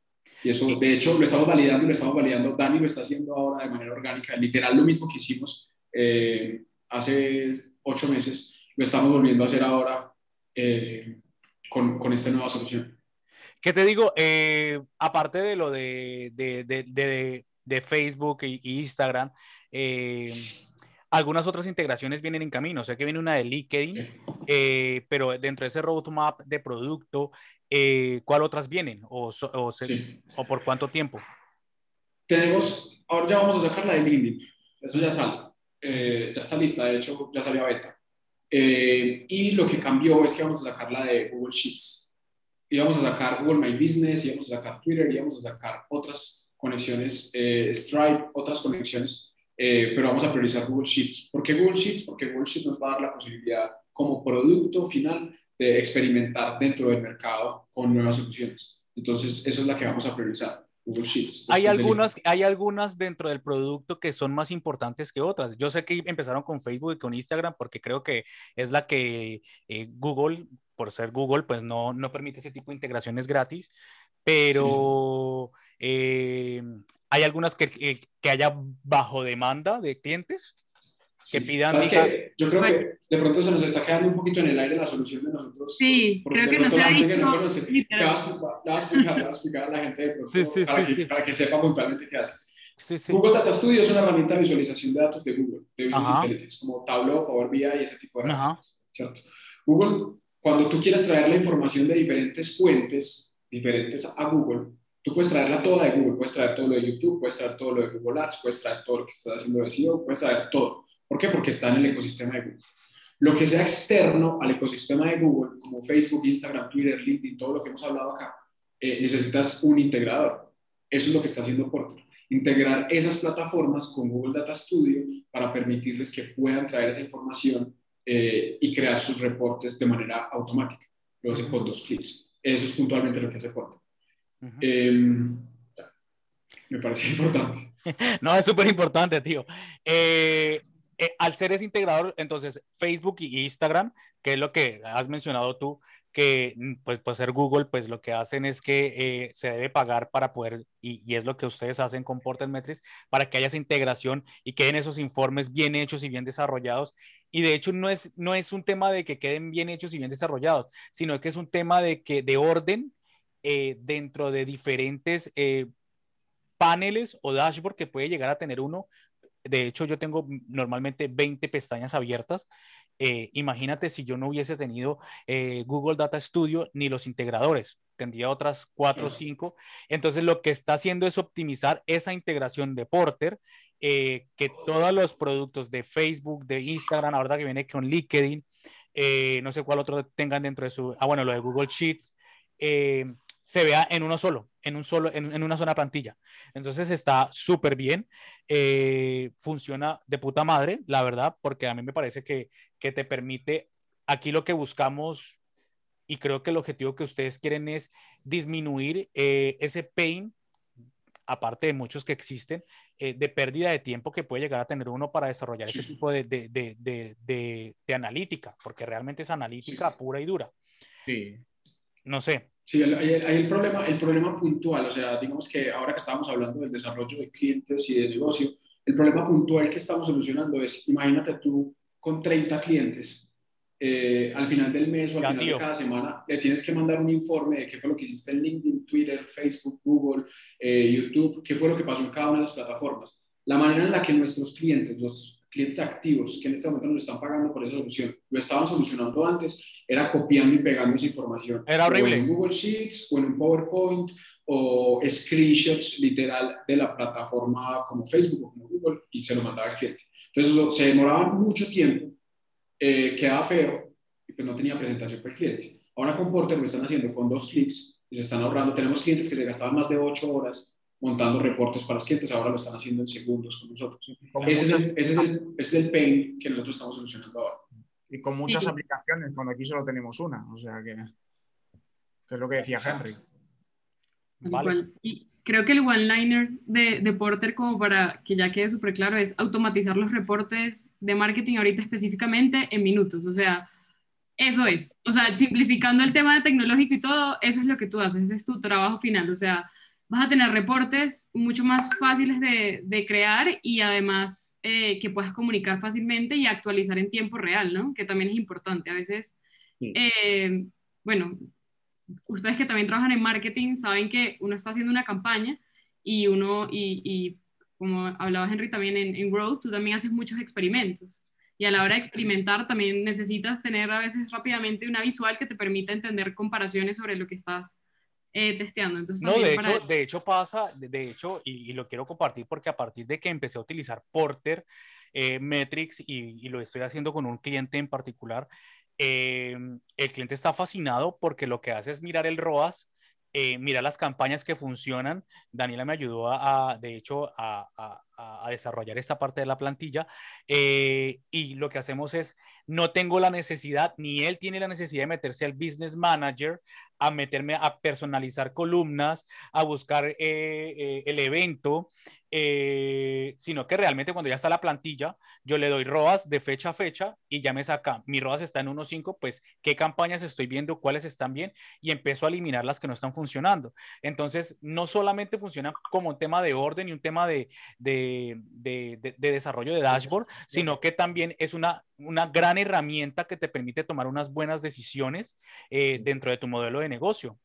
Y eso, de hecho, lo estamos validando, lo estamos validando, Dani lo está haciendo ahora de manera orgánica, literal lo mismo que hicimos eh, hace ocho meses, lo estamos volviendo a hacer ahora eh, con, con, esta nueva solución. ¿Qué te digo? Eh, aparte de lo de, de, de, de, Facebook e Instagram, Eh, algunas otras integraciones vienen en camino. O sea que viene una de LinkedIn, eh, pero dentro de ese roadmap de producto, eh, ¿cuál otras vienen? ¿O, o, por cuánto tiempo? Tenemos, ahora ya vamos a sacar la de LinkedIn. Eso ya sale. ya está lista, de hecho, ya salió a beta. Y lo que cambió es que vamos a sacar la de Google Sheets. Y vamos a sacar Google My Business, y vamos a sacar Twitter, y vamos a sacar otras conexiones, Stripe, otras conexiones eh, pero vamos a priorizar Google Sheets. ¿Por qué Google Sheets? Porque Google Sheets nos va a dar la posibilidad como producto final de experimentar dentro del mercado con nuevas soluciones. Entonces, eso es la que vamos a priorizar. Google Sheets. Hay algunas, hay algunas dentro del producto que son más importantes que otras. Yo sé que empezaron con Facebook y con Instagram porque creo que es la que eh, Google, por ser Google, pues no, no permite ese tipo de integraciones gratis, pero eh, hay algunas que, que, haya bajo demanda de clientes que pidan. Yo creo que de pronto se nos está quedando un poquito en el aire la solución de nosotros. Sí, creo que no se ha dicho. No conoce, le vas, a explicar, a explicar a la gente de pronto, sí, sí, para, que, para, que, sepa puntualmente qué hace. Google Data Studio es una herramienta de visualización de datos de Google, de Business Intelligence, como Tableau, Power BI y ese tipo de herramientas. ¿cierto? Google, cuando tú quieres traer la información de diferentes fuentes diferentes a Google, Tú puedes traerla toda de Google, puedes traer todo lo de YouTube, puedes traer todo lo de Google Ads, puedes traer todo lo que estás haciendo de SEO, puedes traer todo. ¿Por qué? Porque está en el ecosistema de Google. Lo que sea externo al ecosistema de Google, como Facebook, Instagram, Twitter, LinkedIn, todo lo que hemos hablado acá, eh, necesitas un integrador. Eso es lo que está haciendo Porter. Integrar esas plataformas con Google Data Studio para permitirles que puedan traer esa información eh, y crear sus reportes de manera automática. Lo hacen con dos clics. Eso es puntualmente lo que hace Porter. Em, me parece [laughs] importante. [laughs] no, es súper importante, tío. Eh, eh, al ser ese integrador, entonces Facebook y Instagram, que es lo que has mencionado tú, que mm, pues, pues ser Google, pues lo que hacen es que eh, se debe pagar para poder, y, es lo que ustedes hacen con Portal Metrics, para que haya esa integración y queden esos informes bien hechos y bien desarrollados. Y de hecho no es, no es un tema de que queden bien hechos y bien desarrollados, sino que es un tema de, que, de orden eh, dentro de diferentes paneles o dashboard que puede llegar a tener uno. De hecho, yo tengo normalmente 20 pestañas abiertas. Eh, imagínate si yo no hubiese tenido Google Data Studio ni los integradores, tendría otras 4 o 5. Entonces, lo que está haciendo es optimizar esa integración de Porter, que todos los productos de Facebook, de Instagram, ahora que viene con LinkedIn, no sé cuál otro tengan dentro de su, ah, bueno, lo de Google Sheets, se vea en uno solo, en, un solo, en, una sola plantilla. Entonces está súper bien, eh, funciona de puta madre, la verdad, porque a mí me parece que, que te permite, aquí lo que buscamos y creo que el objetivo que ustedes quieren es disminuir eh, ese pain, aparte de muchos que existen, eh, de pérdida de tiempo que puede llegar a tener uno para desarrollar ese tipo de, de, de, de, analítica, porque realmente es analítica pura y dura. Sí. No sé, Sí, hay, el, problema, el problema puntual, o sea, digamos que ahora que estábamos hablando del desarrollo de clientes y de negocio, el problema puntual que estamos solucionando es, imagínate tú con 30 clientes, eh, al final del mes o al final de cada semana, le tienes que mandar un informe de qué fue lo que hiciste en LinkedIn, Twitter, Facebook, Google, eh, YouTube, qué fue lo que pasó en cada una de las plataformas. La manera en la que nuestros clientes, los clientes activos que en este momento nos están pagando por esa solución, lo estaban solucionando antes, era copiando y pegando esa información. Era horrible. en Google Sheets o en un PowerPoint o screenshots literal de la plataforma como Facebook o como Google y se lo mandaba al cliente. Entonces eso, se demoraba mucho tiempo, eh, quedaba feo y pues no tenía presentación para el cliente. Ahora con Porter lo están haciendo con dos clics y se están ahorrando. Tenemos clientes que se gastaban más de ocho horas montando reportes para los clientes, ahora lo están haciendo en segundos con nosotros. Ese, es el, ese, es el, ese, es el, pain que nosotros estamos solucionando ahora. Y con muchas aplicaciones, cuando aquí solo tenemos una, o sea que, que es lo que decía Henry. Vale. Y creo que el one-liner de, de, Porter, como para que ya quede súper claro, es automatizar los reportes de marketing ahorita específicamente en minutos, o sea, eso es, o sea, simplificando el tema de tecnológico y todo, eso es lo que tú haces, ese es tu trabajo final, o sea, vas a tener reportes mucho más fáciles de, de crear y además eh, que puedas comunicar fácilmente y actualizar en tiempo real, ¿no? Que también es importante. A veces, eh, bueno, ustedes que también trabajan en marketing saben que uno está haciendo una campaña y uno, y, y como hablaba Henry también en, en Growth, tú también haces muchos experimentos. Y a la hora de experimentar también necesitas tener a veces rápidamente una visual que te permita entender comparaciones sobre lo que estás eh, testeando. Entonces, no, de hecho, de hecho pasa, de, hecho, y, lo quiero compartir porque a partir de que empecé a utilizar Porter eh, Metrics y, lo estoy haciendo con un cliente en particular, eh, el cliente está fascinado porque lo que hace es mirar el ROAS eh, mira las campañas que funcionan. Daniela me ayudó a, de hecho, a, desarrollar esta parte de la plantilla. Eh, y lo que hacemos es, no tengo la necesidad, ni él tiene la necesidad de meterse al business manager, a meterme a personalizar columnas, a buscar eh, el evento. Eh, sino que realmente cuando ya está la plantilla, yo le doy ROAS de fecha a fecha y ya me saca, mi ROAS está en 1.5, pues qué campañas estoy viendo, cuáles están bien y empiezo a eliminar las que no están funcionando. Entonces, no solamente funciona como un tema de orden y un tema de, de, de, desarrollo de dashboard, sino que también es una, una gran herramienta que te permite tomar unas buenas decisiones eh, dentro de tu modelo de negocio.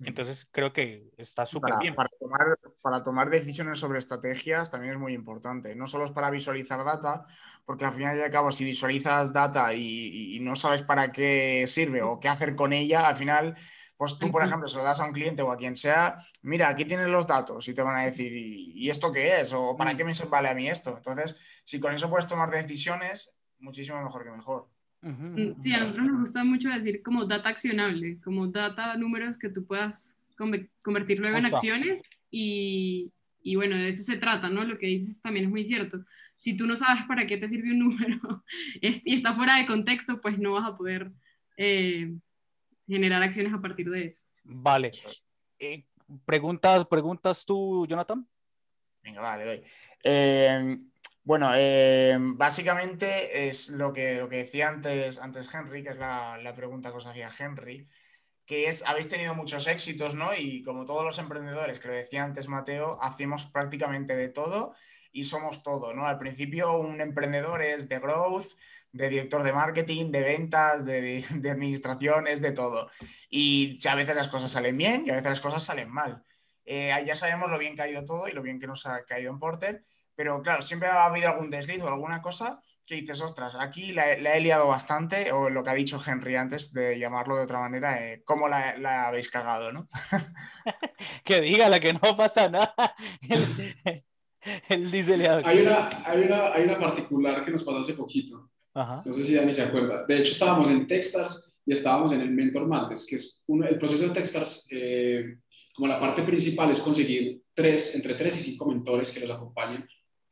Entonces creo que está súper bien. Para tomar, para tomar decisiones sobre estrategias también es muy importante. No solo es para visualizar data, porque al final y al cabo, si visualizas data y, no sabes para qué sirve o qué hacer con ella, al final, pues tú, por ejemplo, se lo das a un cliente o a quien sea, mira, aquí tienes los datos y te van a decir, ¿y, esto qué es? ¿O para mm. qué me vale a mí esto? Entonces, si con eso puedes tomar decisiones, muchísimo mejor que mejor. Sí, a nosotros nos gusta mucho decir como data accionable, como data, números que tú puedas convertir luego en acciones y, y, bueno, de eso se trata, ¿no? Lo que dices también es muy cierto. Si tú no sabes para qué te sirve un [laughs] número y está fuera de contexto, pues no vas a poder eh, generar acciones a partir de eso. Vale. Eh, ¿preguntas, ¿Preguntas tú, Jonathan? Venga, vale, doy. Eh, bueno, eh, básicamente es lo que, lo que decía antes, antes Henry, que es la, pregunta que os hacía Henry, que es, habéis tenido muchos éxitos, ¿no? Y como todos los emprendedores, que lo decía antes Mateo, hacemos prácticamente de todo y somos todo, ¿no? Al principio un emprendedor es de growth, de director de marketing, de ventas, de, de [laughs] administración, es de todo. Y a veces las cosas salen bien y a veces las cosas salen mal. Eh, ya sabemos lo bien que ha ido todo y lo bien que nos ha caído en Porter pero claro, siempre ha habido algún desliz o alguna cosa que dices, ostras, aquí la, he liado bastante, o lo que ha dicho Henry antes de llamarlo de otra manera, eh, ¿cómo la, habéis cagado, no? [laughs] que dígala que no pasa nada. [laughs] Él, dice hay una, hay, una, hay una particular que nos pasó hace poquito. No sé si Dani se acuerda. De hecho, estábamos en Techstars y estábamos en el Mentor Madness, que es el proceso de Techstars, eh, como la parte principal es conseguir tres, entre tres y cinco mentores que los acompañen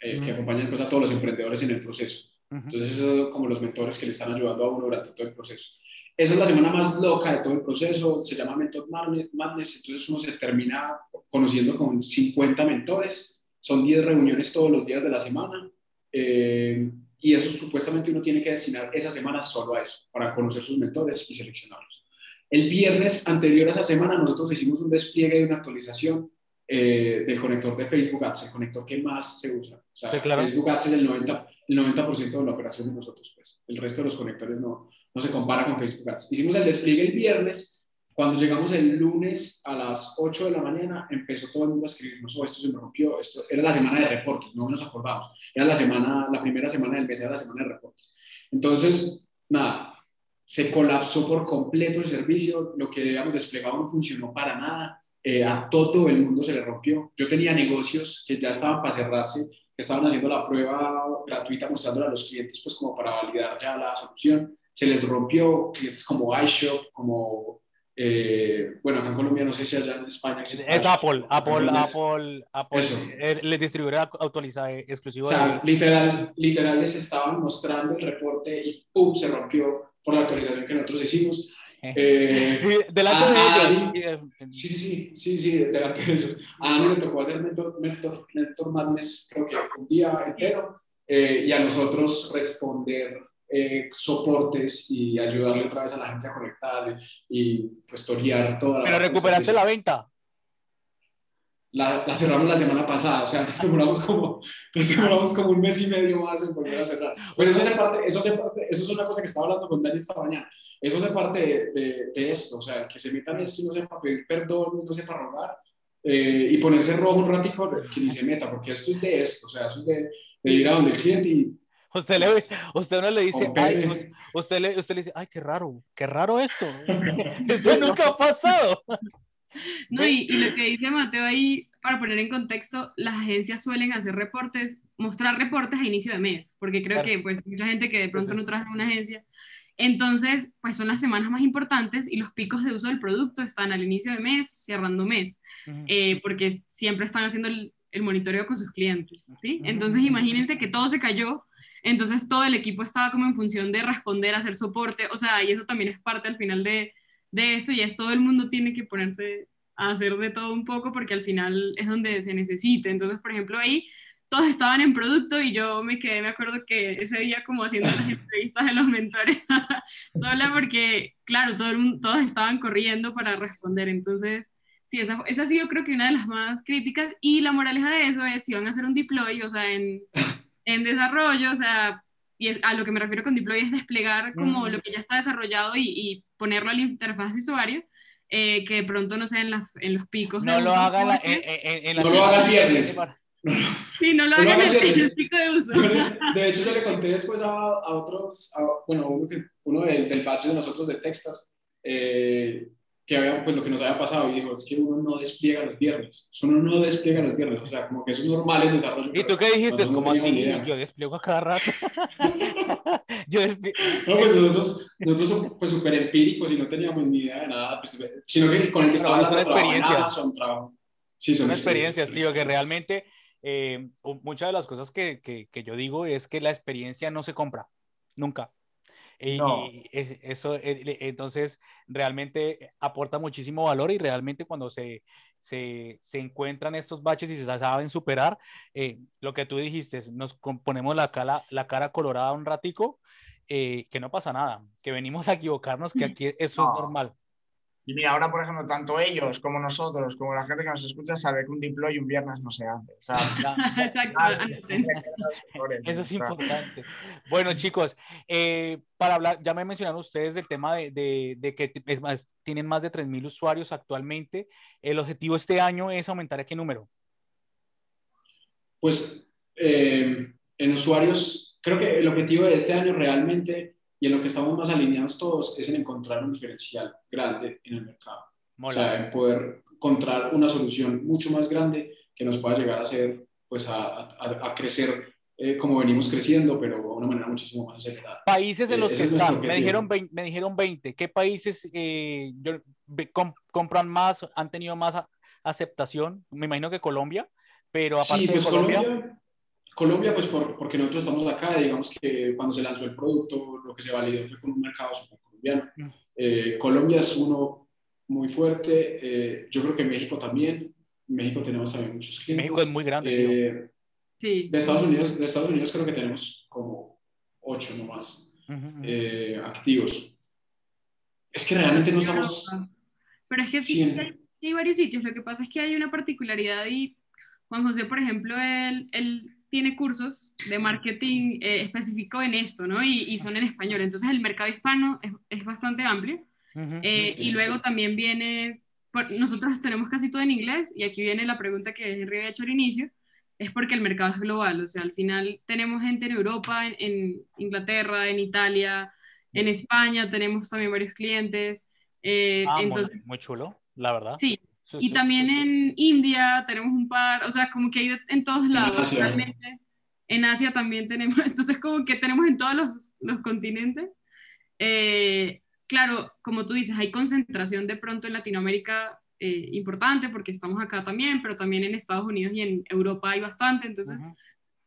eh, que acompañan pues, a todos los emprendedores en el proceso. Entonces, eso es como los mentores que le están ayudando a uno durante todo el proceso. Esa es la semana más loca de todo el proceso, se llama Mentor Madness, entonces uno se termina conociendo con 50 mentores, son 10 reuniones todos los días de la semana, eh, y eso supuestamente uno tiene que destinar esa semana solo a eso, para conocer sus mentores y seleccionarlos. El viernes anterior a esa semana nosotros hicimos un despliegue de una actualización eh, del conector de Facebook Ads, el conector que más se usa. O sea, Facebook Ads es el 90%, el 90 de la operación de nosotros, pues. El resto de los conectores no, no se compara con Facebook Ads. Hicimos el despliegue el viernes. Cuando llegamos el lunes a las 8 de la mañana, empezó todo el mundo a escribirnos, oh, esto se me rompió, esto era la semana de reportes, no nos acordamos. Era la semana, la primera semana del mes, era la semana de reportes. Entonces, nada, se colapsó por completo el servicio, lo que habíamos desplegado no funcionó para nada eh, a todo el mundo se le rompió. Yo tenía negocios que ya estaban para cerrarse, estaban haciendo la prueba gratuita mostrándola a los clientes pues como para validar ya la solución. Se les rompió clientes como iShop, como, eh, bueno, acá en Colombia no sé si allá en España existe. Es Apple, Apple, Apple, Apple, Eso. le distribuidor autorizado exclusivo. O sea, literal, literal les estaban mostrando el reporte y ¡pum! se rompió por la actualización que nosotros hicimos. Eh, delante de ellos. Sí, sí, sí, sí, sí, delante de ellos. A Dani le tocó hacer mentor, mentor, mentor madness, creo que un día entero, eh, y a nosotros responder eh, soportes y ayudarle otra vez a la gente a conectar y pues torear toda la... Pero recuperaste la venta la, la, cerramos la semana pasada, o sea, [laughs] nos demoramos como, demoramos como un mes y medio más en volver a cerrar. Pero eso, hace parte, eso, parte, eso es una cosa que estaba hablando con Dani esta mañana. Eso hace parte de, de, esto, o sea, que se metan esto y no sepa pedir perdón no sepa rogar, eh, y ponerse rojo un ratico que ni se meta, porque esto es de esto, o sea, eso es de, de ir a donde el cliente y Usted, le, usted no le dice, ay, usted, le, usted le dice, ay, qué raro, qué raro esto. [laughs] esto nunca ha pasado. [laughs] No, y, y, lo que dice Mateo ahí, para poner en contexto, las agencias suelen hacer reportes, mostrar reportes a inicio de mes, porque creo que pues mucha gente que de pronto no trabaja en una agencia. Entonces, pues son las semanas más importantes y los picos de uso del producto están al inicio de mes, cerrando mes, eh, porque siempre están haciendo el, el, monitoreo con sus clientes, ¿sí? Entonces, imagínense que todo se cayó entonces todo el equipo estaba como en función de responder, hacer soporte, o sea, y eso también es parte al final de, de esto y es todo el mundo tiene que ponerse a hacer de todo un poco porque al final es donde se necesite. Entonces, por ejemplo, ahí todos estaban en producto y yo me quedé, me acuerdo que ese día como haciendo las [laughs] entrevistas de los mentores [laughs] sola porque, claro, todo el todos estaban corriendo para responder. Entonces, sí, esa, esa ha sido creo que una de las más críticas y la moraleja de eso es si van a hacer un deploy, o sea, en en desarrollo, o sea, y a lo que me refiero con deploy es desplegar como lo que ya está desarrollado y, ponerlo a la interfaz de usuario, eh, que de pronto no sea en, en los picos. No lo hagan en, en, No lo hagan viernes. Sí, no lo hagan en el [laughs] pico de uso. De hecho, yo le conté después a, a otros, bueno, uno, que, uno del, del batch de nosotros de Textas, eh, que había, pues lo que nos había pasado y dijo, es que uno no despliega los viernes, uno no despliega los viernes, o sea, como que eso es normal en desarrollo. ¿Y tú qué dijiste? como así? Yo despliego a cada rato. [laughs] yo despliego. No, pues nosotros, nosotros somos pues súper empíricos y no teníamos ni idea de nada, pues, sino que con el que estaba hablando experiencias. son trabajo. Sí, son, experiencias, tío, que realmente eh, muchas de las cosas que, que, que yo digo es que la experiencia no se compra, nunca. Y, eso, eh, entonces, realmente aporta muchísimo valor y realmente cuando se, se, se encuentran estos baches y se saben superar, eh, lo que tú dijiste, nos ponemos la cara, la cara colorada un ratico, eh, que no pasa nada, que venimos a equivocarnos, que [laughs] aquí eso es normal. Y mira, ahora, por ejemplo, tanto ellos como nosotros, como la gente que nos escucha, sabe que un deploy un viernes no se hace. [laughs] Eso es importante. Bueno, chicos, eh, para hablar, ya me mencionaron ustedes del tema de, de, que es más, tienen más de 3.000 usuarios actualmente. El objetivo este año es aumentar a qué número? Pues eh, en usuarios, creo que el objetivo de este año realmente y en lo que estamos más alineados todos es en encontrar un diferencial grande en el mercado. O sea, en poder encontrar una solución mucho más grande que nos pueda llegar a hacer, pues a, a, crecer eh, como venimos creciendo, pero de una manera muchísimo más acelerada. Países en los eh, que están, me dijeron, 20, me dijeron 20, ¿qué países eh, compran más, han tenido más aceptación? Me imagino que Colombia, pero aparte pues de Colombia Colombia, pues por, porque nosotros estamos acá, digamos que cuando se lanzó el producto, lo que se validó fue con un mercado super colombiano. Mm. Eh, Colombia es uno muy fuerte, eh, yo creo que México también, México tenemos también muchos clientes. México es muy grande. Eh, sí. De Estados, Unidos, de Estados Unidos creo que tenemos como ocho nomás activos. Es que realmente no estamos... Pero es que sí, sí, hay, varios sitios, lo que pasa es que hay una particularidad y Juan José, por ejemplo, él, él tiene cursos de marketing eh, específico en esto, ¿no? Y, son en español. Entonces el mercado hispano es, es bastante amplio. Eh, y luego también viene, nosotros tenemos casi todo en inglés y aquí viene la pregunta que Henry había hecho al inicio, es porque el mercado es global, o sea, al final tenemos gente en Europa, en, Inglaterra, en Italia, en España, tenemos también varios clientes. Eh, ah, entonces, muy chulo, la verdad. Sí, y también en India tenemos un par, o sea, como que hay en todos lados. En Asia, realmente. En Asia también tenemos, [laughs] entonces como que tenemos en todos los, los continentes. Eh, claro, como tú dices, hay concentración de pronto en Latinoamérica eh, importante porque estamos acá también, pero también en Estados Unidos y en Europa hay bastante. Entonces,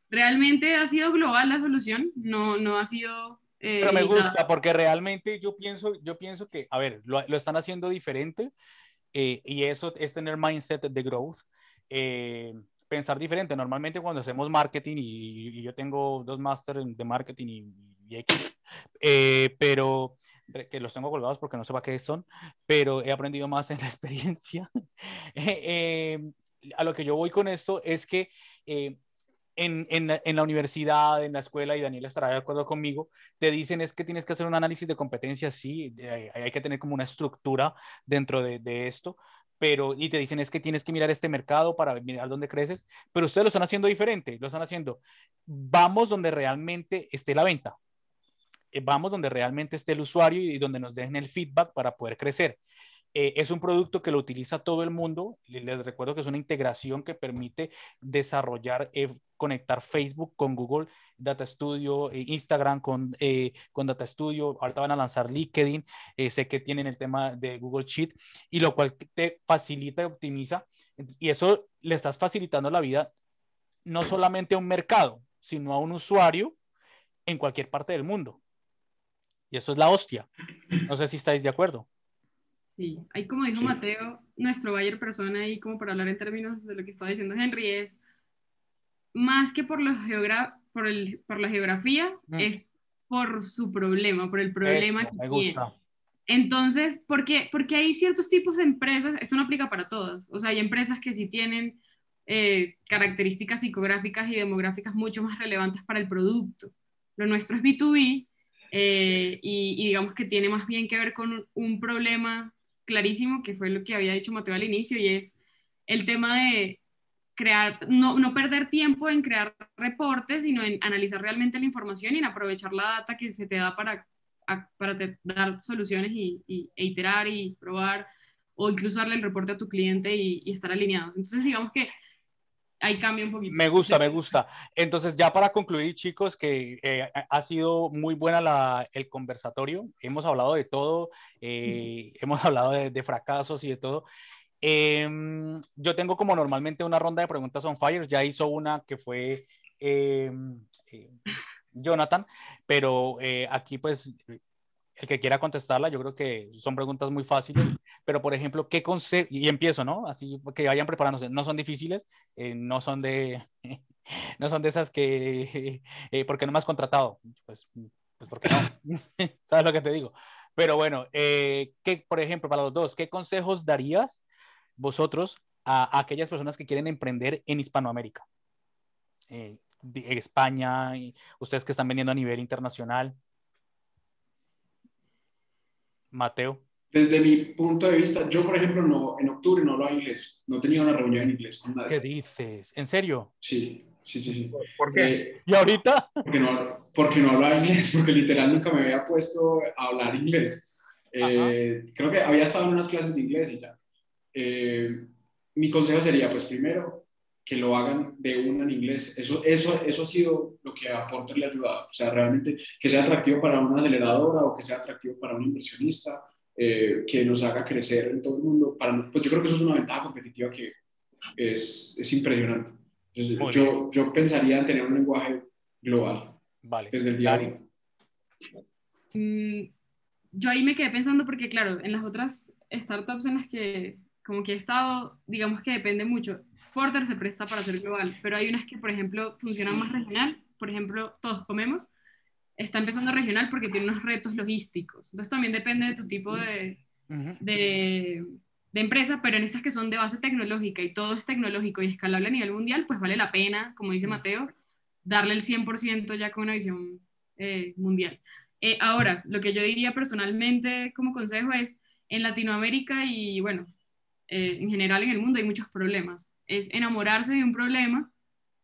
realmente ha sido global la solución, no, no ha sido... Eh, pero me gusta porque realmente yo pienso, yo pienso que, a ver, lo, lo están haciendo diferente eh, y eso es tener mindset de growth. Eh, pensar diferente. Normalmente cuando hacemos marketing, y, yo tengo dos másteres de marketing y, y eh, pero que los tengo colgados porque no sé para qué son, pero he aprendido más en la [laughs] experiencia. a lo que yo voy con esto es que en, en, en, la universidad, en la escuela, y Daniel estará de acuerdo conmigo, te dicen es que tienes que hacer un análisis de competencias, sí, hay, hay que tener como una estructura dentro de, de, esto, pero y te dicen es que tienes que mirar este mercado para mirar dónde creces, pero ustedes lo están haciendo diferente, lo están haciendo, vamos donde realmente esté la venta, eh, vamos donde realmente esté el usuario y donde nos dejen el feedback para poder crecer. Eh, es un producto que lo utiliza todo el mundo. Les recuerdo que es una integración que permite desarrollar, eh, conectar Facebook con Google Data Studio, eh, Instagram con, con Data Studio. Ahorita van a lanzar LinkedIn. sé que tienen el tema de Google Sheet y lo cual te facilita y optimiza. Y eso le estás facilitando la vida no solamente a un mercado, sino a un usuario en cualquier parte del mundo. Y eso es la hostia. No sé si estáis de acuerdo. Sí, ahí como dijo Mateo, nuestro Bayer persona ahí como para hablar en términos de lo que estaba diciendo Henry es más que por, por, el, por la geografía, mm. es por su problema, por el problema que me gusta. Entonces, porque, porque hay ciertos tipos de empresas, esto no aplica para todas, o sea, hay empresas que sí tienen eh, características psicográficas y demográficas mucho más relevantes para el producto. Lo nuestro es B2B eh, y, y, digamos que tiene más bien que ver con un problema clarísimo, que fue lo que había dicho Mateo al inicio, y es el tema de crear, no, no perder tiempo en crear reportes, sino en analizar realmente la información y en aprovechar la data que se te da para, para dar soluciones y, e iterar y probar, o incluso darle el reporte a tu cliente y, y estar alineados. Entonces, digamos que ahí cambia un poquito. Me gusta, me gusta. Entonces, ya para concluir, chicos, que eh, ha sido muy buena la, el conversatorio. Hemos hablado de todo, eh, hemos hablado de, fracasos y de todo. Em, yo tengo como normalmente una ronda de preguntas on fire. Ya hizo una que fue em, eh, Jonathan, pero aquí pues el que quiera contestarla, yo creo que son preguntas muy fáciles, [clears throat] pero por ejemplo, ¿qué consejo? Y empiezo, ¿no? Así que vayan preparándose, no son difíciles, eh, no son de, [laughs] no son de esas que, [laughs] eh, ¿por qué no me has contratado? Pues, pues ¿por qué no? [laughs] ¿Sabes lo que te digo? Pero bueno, eh, ¿qué, por ejemplo, para los dos, ¿qué consejos darías vosotros a, aquellas personas que quieren emprender en Hispanoamérica? Eh, España, ustedes que están vendiendo a nivel internacional. Mateo. Desde mi punto de vista, yo por ejemplo no, en octubre no hablaba inglés, no tenía una reunión en inglés con nadie. ¿Qué dices? ¿En serio? Sí, sí, sí. sí. ¿Por qué? Eh, ¿Y ahorita? Porque no, porque no hablaba inglés, porque literal nunca me había puesto a hablar inglés. Eh, creo que había estado en unas clases de inglés y ya. Eh, mi consejo sería, pues primero, que lo hagan de una en inglés. Eso, eso, eso ha sido lo que a Porter le ha ayudado. O sea, realmente que sea atractivo para una aceleradora o que sea atractivo para un inversionista, eh, que nos haga crecer en todo el mundo. Para, pues yo creo que eso es una ventaja competitiva que es, es impresionante. Entonces, yo, yo, pensaría en tener un lenguaje global vale. desde el diario. Mm, yo ahí me quedé pensando porque, claro, en las otras startups en las que como que he estado, digamos que depende mucho. Porter se presta para ser global, pero hay unas que, por ejemplo, funcionan más regional. Por ejemplo, Todos Comemos está empezando regional porque tiene unos retos logísticos. Entonces también depende de tu tipo de, de, de, empresa, pero en estas que son de base tecnológica y todo es tecnológico y escalable a nivel mundial, pues vale la pena, como dice Mateo, darle el 100% ya con una visión eh, mundial. Eh, ahora, lo que yo diría personalmente como consejo es, en Latinoamérica y bueno, eh, en general en el mundo hay muchos problemas. Es enamorarse de un problema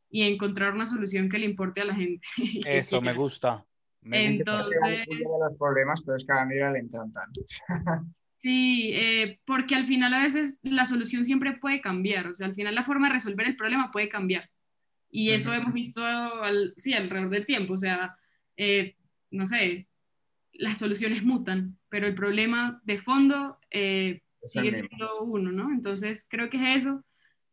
y encontrar una solución que le importe a la gente. [laughs] Eso me gusta. Entonces... de los problemas, pero es que a Daniela le encantan. [laughs] Sí, eh, porque al final a veces la solución siempre puede cambiar, o sea, al final la forma de resolver el problema puede cambiar. Y eso hemos visto al, sí, alrededor del tiempo, o sea, eh, no sé, las soluciones mutan, pero el problema de fondo eh, sigue siendo uno, ¿no? Entonces, creo que es eso.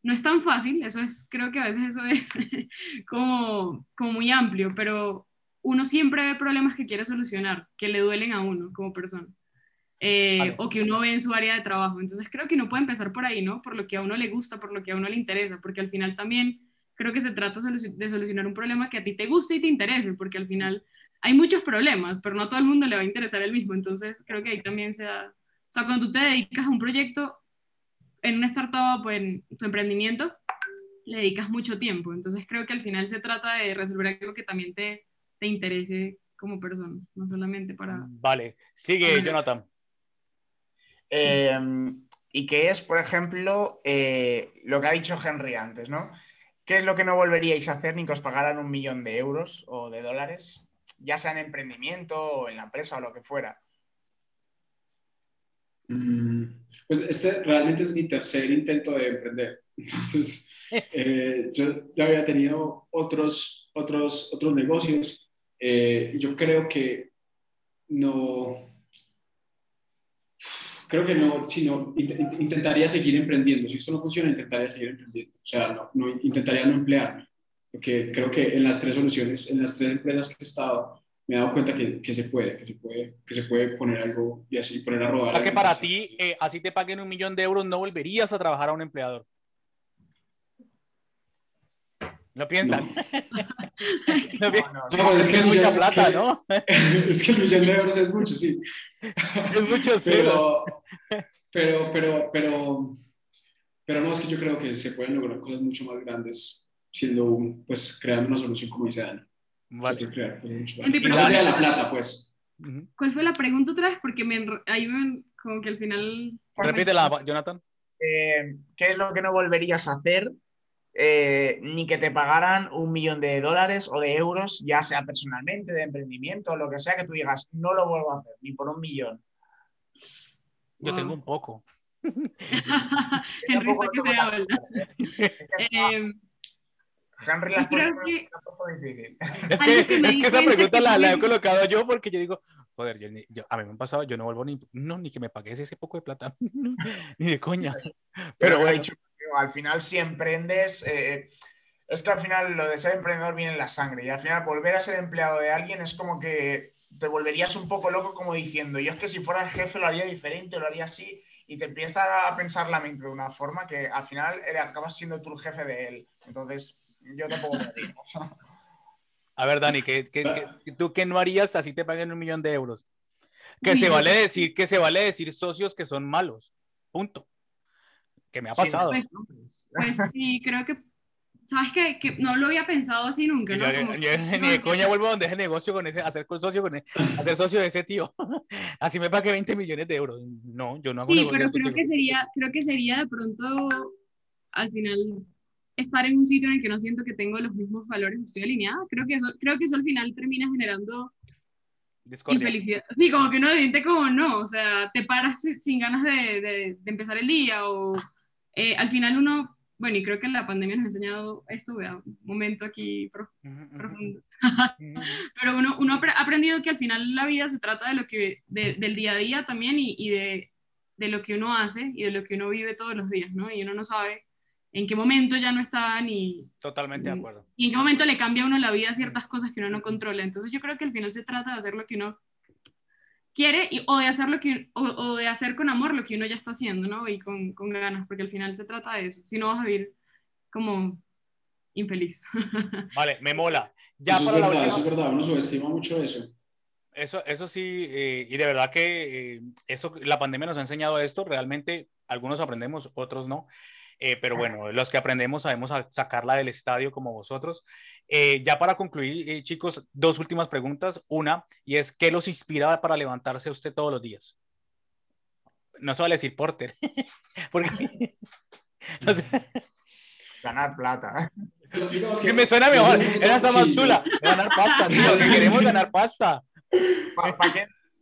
No es tan fácil, eso es, creo que a veces eso es [laughs] como, como muy amplio, pero uno siempre ve problemas que quiere solucionar, que le duelen a uno como persona. Eh, o que uno ve en su área de trabajo. Entonces creo que uno puede empezar por ahí, ¿no? Por lo que a uno le gusta, por lo que a uno le interesa, porque al final también creo que se trata de solucionar un problema que a ti te guste y te interese, porque al final hay muchos problemas, pero no a todo el mundo le va a interesar el mismo. Entonces creo que ahí también se da, o sea, cuando tú te dedicas a un proyecto en una startup o en tu emprendimiento, le dedicas mucho tiempo. Entonces creo que al final se trata de resolver algo que también te, te interese como persona, no solamente para... Vale, sigue Jonathan. Em, y que es, por ejemplo, eh, lo que ha dicho Henry antes, ¿no? ¿Qué es lo que no volveríais a hacer ni que os pagaran un millón de euros o de dólares, ya sea en emprendimiento o en la empresa o lo que fuera? Mm, pues este realmente es mi tercer intento de emprender. [laughs] Entonces, eh, yo ya había tenido otros, otros, otros negocios. Eh, yo creo que no, creo que no, sino intentaría seguir emprendiendo. Si esto no funciona, intentaría seguir emprendiendo. O sea, no, intentaría no emplearme. Porque creo que en las tres soluciones, en las tres empresas que he estado, me he dado cuenta que, que se puede, que se puede, que se puede poner algo y así poner a rodar. O sea, que para ti, eh, así te paguen un millón de euros, no volverías a trabajar a un empleador. No [laughs] piensan. No, no, es que es mucha plata, ¿no? [laughs] es que el millón de euros es mucho, sí. Es mucho, sí. Pero, pero, pero, pero, pero no, es que yo creo que se pueden lograr cosas mucho más grandes siendo un, pues, creando una solución como dice Dani. Vale. Más. más de la plata, pues. ¿Cuál fue la pregunta otra vez? Porque me, ahí me, como que al final... Repítela, Jonathan. Eh, ¿Qué es lo que no volverías a hacer eh, ni que te pagaran un millón de dólares o de euros, ya sea personalmente, de emprendimiento, lo que sea, que tú digas, no lo vuelvo a hacer, ni por un millón. Yo tengo un poco. [laughs] Henry [laughs] Henry la puesto, difícil. Es que, es que esa pregunta la, la, he colocado yo porque yo digo, joder, yo, a mí me han pasado, yo no vuelvo ni, no, ni que me pagues ese poco de plata, [laughs] ni de coña. Pero, Pero dicho, al final si emprendes, eh, es que al final lo de ser emprendedor viene en la sangre y al final volver a ser empleado de alguien es como que te volverías un poco loco como diciendo, yo es que si fuera el jefe lo haría diferente, lo haría así y te empieza a pensar la mente de una forma que al final acabas siendo tú el jefe de él. Entonces, yo tampoco me haría. A ver, Dani, ¿qué, tú qué no harías así te paguen un millón de euros? Que se vale decir, que se vale decir socios que son malos. Punto que me ha pasado. Pues, pues, sí, creo que, ¿sabes qué? Que no lo había pensado así nunca, ¿no? ni de coña vuelvo a donde ese negocio con ese, hacer socio con hacer socio de ese tío. [laughs] así me pague 20 millones de euros. No, yo no hago Sí, pero creo que, sería, creo que sería de pronto, al final, estar en un sitio en el que no siento que tengo los mismos valores, estoy alineada. Creo que eso, creo que eso al final termina generando infelicidad. Sí, como que uno siente como no, o sea, te paras sin ganas de, de, de empezar el día o eh, al final uno, bueno, y creo que la pandemia nos ha enseñado esto, un momento aquí profundo, [laughs] [laughs] pero uno, uno ha aprendido que al final la vida se trata de lo que, del día a día también y, y de, de, lo que uno hace y de lo que uno vive todos los días, ¿no? Y uno no sabe en qué momento ya no está ni... Totalmente de acuerdo. Y en qué momento le cambia a uno la vida ciertas cosas que uno no controla. Entonces yo creo que al final se trata de hacer lo que uno quiere y, o, de hacer lo que, o, de hacer con amor lo que uno ya está haciendo, ¿no? Y con, con ganas, porque al final se trata de eso. Si no vas a vivir como infeliz. [laughs] Vale, me mola. Ya eso, para es verdad, eso es verdad, uno subestima mucho eso. Eso, eso sí, eh, y de verdad que eh, eso, la pandemia nos ha enseñado esto, realmente algunos aprendemos, otros no. Eh, pero bueno, los que aprendemos sabemos sacarla del estadio como vosotros. Eh, ya para concluir, eh, chicos, dos últimas preguntas. Una, y es, ¿qué los inspira para levantarse usted todos los días? No se vale decir Porter, [laughs] porque... [laughs] Ganar plata. Que me suena mejor, era hasta más chula. Ganar pasta, tío, que queremos ganar pasta.